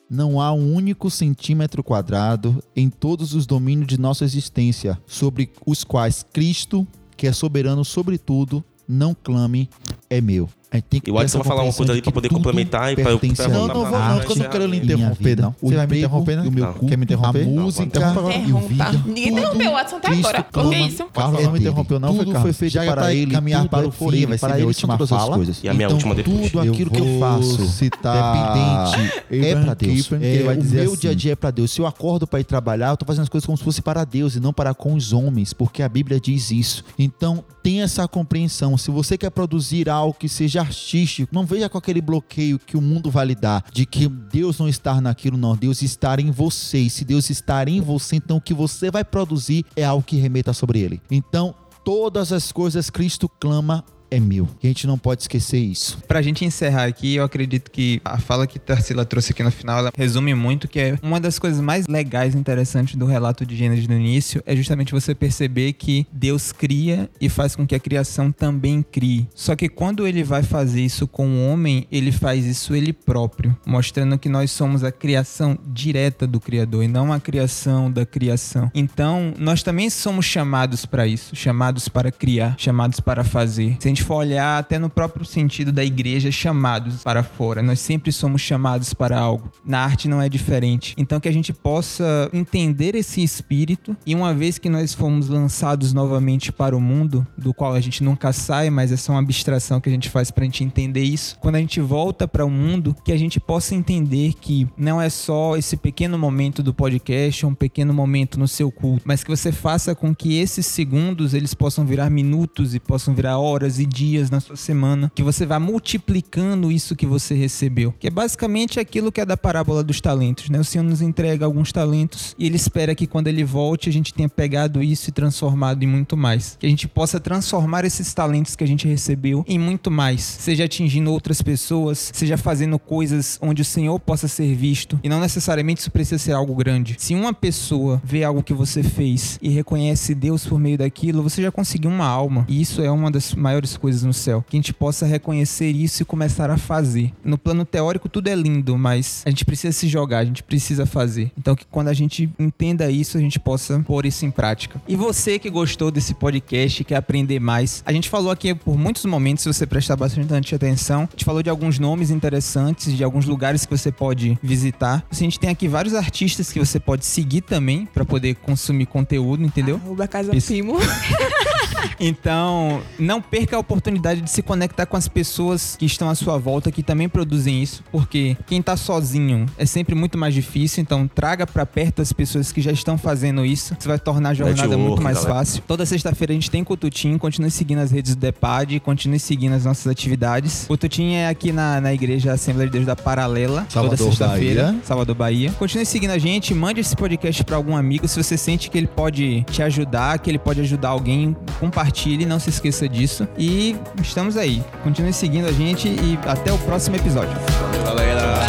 S2: Não há um único centímetro quadrado em todos os domínios de nossa existência, sobre os quais Cristo, que é soberano sobre tudo, não clame, é meu. A gente tem que
S5: E o
S2: ter
S5: Alisson
S2: essa
S5: vai falar uma coisa ali
S2: de
S5: poder
S2: que
S5: complementar e pra eu- eu
S2: Deus. Não, não vou, não, porque eu não quero lhe interromper, não. Você vai me interromper, não? o meu
S5: Não.
S2: Quer me interromper? A
S5: pode
S2: música
S5: não.
S2: e o vídeo.
S3: Ninguém interrompeu o Watson até
S2: Cristo
S3: agora.
S2: clama-
S3: O que é isso?
S2: Carlos não me interrompeu, não,
S7: Tudo
S2: foi, Carlos?
S7: foi feito
S2: Já
S7: para
S2: tá
S7: ele,
S2: caminhar para
S7: é
S2: o
S7: por
S2: fim,
S7: ele,
S2: vai ser
S7: para
S2: minha última fala.
S7: coisas.
S5: E a minha
S2: então,
S5: última depois.
S2: tudo aquilo que eu faço dependente é para Deus.
S7: Que
S2: É,
S7: ele vai
S2: o meu
S7: assim,
S2: dia a dia é para Deus. Se eu acordo para ir trabalhar, eu tô fazendo as coisas como se fosse para Deus e não para com os homens, porque a Bíblia diz isso. Então, tenha essa compreensão. Se você quer produzir algo que seja artístico, não veja com aquele bloqueio que o mundo vai lhe dar de que Deus não está naquilo, não. Deus está em você. E se Deus está em você, então o que você vai produzir é algo que remeta sobre ele. Então, todas as coisas Cristo clama é. E a gente não pode esquecer isso.
S1: Pra gente encerrar aqui, eu acredito que a fala que Tarsila trouxe aqui no final, ela resume muito que é uma das coisas mais legais e interessantes do relato de Gênesis no início, é justamente você perceber que Deus cria e faz com que a criação também crie. Só que quando ele vai fazer isso com o homem, ele faz isso ele próprio, mostrando que nós somos a criação direta do Criador e não a criação da criação. Então, nós também somos chamados para isso, chamados para criar, chamados para fazer. Se a gente for olhar até no próprio sentido da igreja, chamados para fora, nós sempre somos chamados para algo. Na arte não é diferente. Então, que a gente possa entender esse espírito e uma vez que nós fomos lançados novamente para o mundo, do qual a gente nunca sai, mas é só uma abstração que a gente faz para a gente entender isso. Quando a gente volta para o mundo, que a gente possa entender que não é só esse pequeno momento do podcast, um pequeno momento no seu culto, mas que você faça com que esses segundos eles possam virar minutos e possam virar horas e dias na sua semana, que você vá multiplicando isso que você recebeu, que é basicamente aquilo que é da parábola dos talentos, né? O Senhor nos entrega alguns talentos e ele espera que quando ele volte a gente tenha pegado isso e transformado em muito mais, que a gente possa transformar esses talentos que a gente recebeu em muito mais, seja atingindo outras pessoas, seja fazendo coisas onde o Senhor possa ser visto e não necessariamente isso precisa ser algo grande. Se uma pessoa vê algo que você fez e reconhece Deus por meio daquilo, você já conseguiu uma alma. E isso é uma das maiores coisas no céu. Que a gente possa reconhecer isso e começar a fazer. No plano teórico, tudo é lindo, mas a gente precisa se jogar, a gente precisa fazer. Então, que quando a gente entenda isso, a gente possa pôr isso em prática. E você que gostou desse podcast, quer aprender mais, a gente falou aqui por muitos momentos, se você prestar bastante atenção, a gente falou de alguns nomes interessantes, de alguns lugares que você pode visitar. A gente tem aqui vários artistas que você pode seguir também para poder consumir conteúdo, entendeu?
S3: Arroba Casa. Pimo.
S1: Então, não perca a oportunidade de se conectar com as pessoas que estão à sua volta, que também produzem isso, porque quem tá sozinho é sempre muito mais difícil, então traga pra perto as pessoas que já estão fazendo isso. Isso vai tornar a jornada
S5: Network,
S1: muito mais
S5: galera.
S1: fácil. Toda sexta-feira a gente tem Cututim, continue seguindo as redes do DEPAD, continue seguindo as nossas atividades. Cututim é aqui na, na igreja Assembleia de Deus da Paralela,
S2: Salvador,
S1: toda sexta-feira. Salvador, Bahia. Continue seguindo a gente, mande esse podcast pra algum amigo, se você sente que ele pode te ajudar, que ele pode ajudar alguém, compartilhe, não se esqueça disso. E estamos aí. Continue seguindo a gente e até o próximo episódio.
S5: Galera.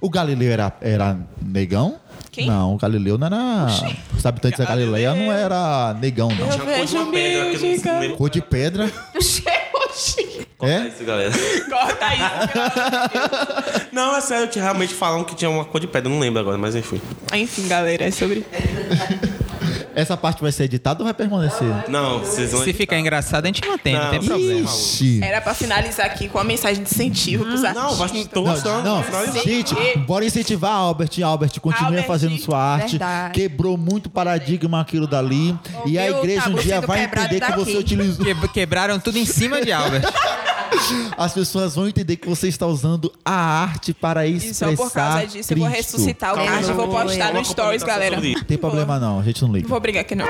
S2: O Galileu era, era negão?
S3: Quem?
S2: Não, o Galileu não era. Os habitantes da Galileia não era negão, não.
S3: Eu vejo
S5: pedra não
S3: mística.
S5: lembro.
S2: Cor de pedra.
S5: Corta
S2: É?
S5: isso, galera.
S3: Corta isso.
S5: Não, é sério, que realmente falam que tinha uma cor de pedra, eu não lembro agora, mas enfim.
S3: Enfim, galera, é sobre.
S2: Essa parte vai ser editada ou vai permanecer?
S5: Não, vocês vão.
S1: Se ficar engraçado, a gente mantém, não,
S5: Não,
S1: tem problema.
S2: Ixi.
S3: Era pra finalizar aqui com uma mensagem de incentivo pros artistas.
S5: Não, mas tô
S2: Não,
S5: gostando.
S2: não, gente, bora incentivar a Albert. Albert, continue
S3: Albert,
S2: fazendo sua arte.
S4: verdade.
S2: Quebrou muito paradigma aquilo dali. e a igreja um dia vai entender que você utilizou.
S1: Que- quebraram tudo em cima de Albert.
S2: As pessoas vão entender que você está usando a arte para
S3: E
S2: expressar
S3: só por causa disso eu vou
S2: Cristo.
S3: ressuscitar o card e vou postar no Stories, galera.
S5: isso.
S2: Não tem problema não, a gente não liga.
S3: Não vou brigar aqui não.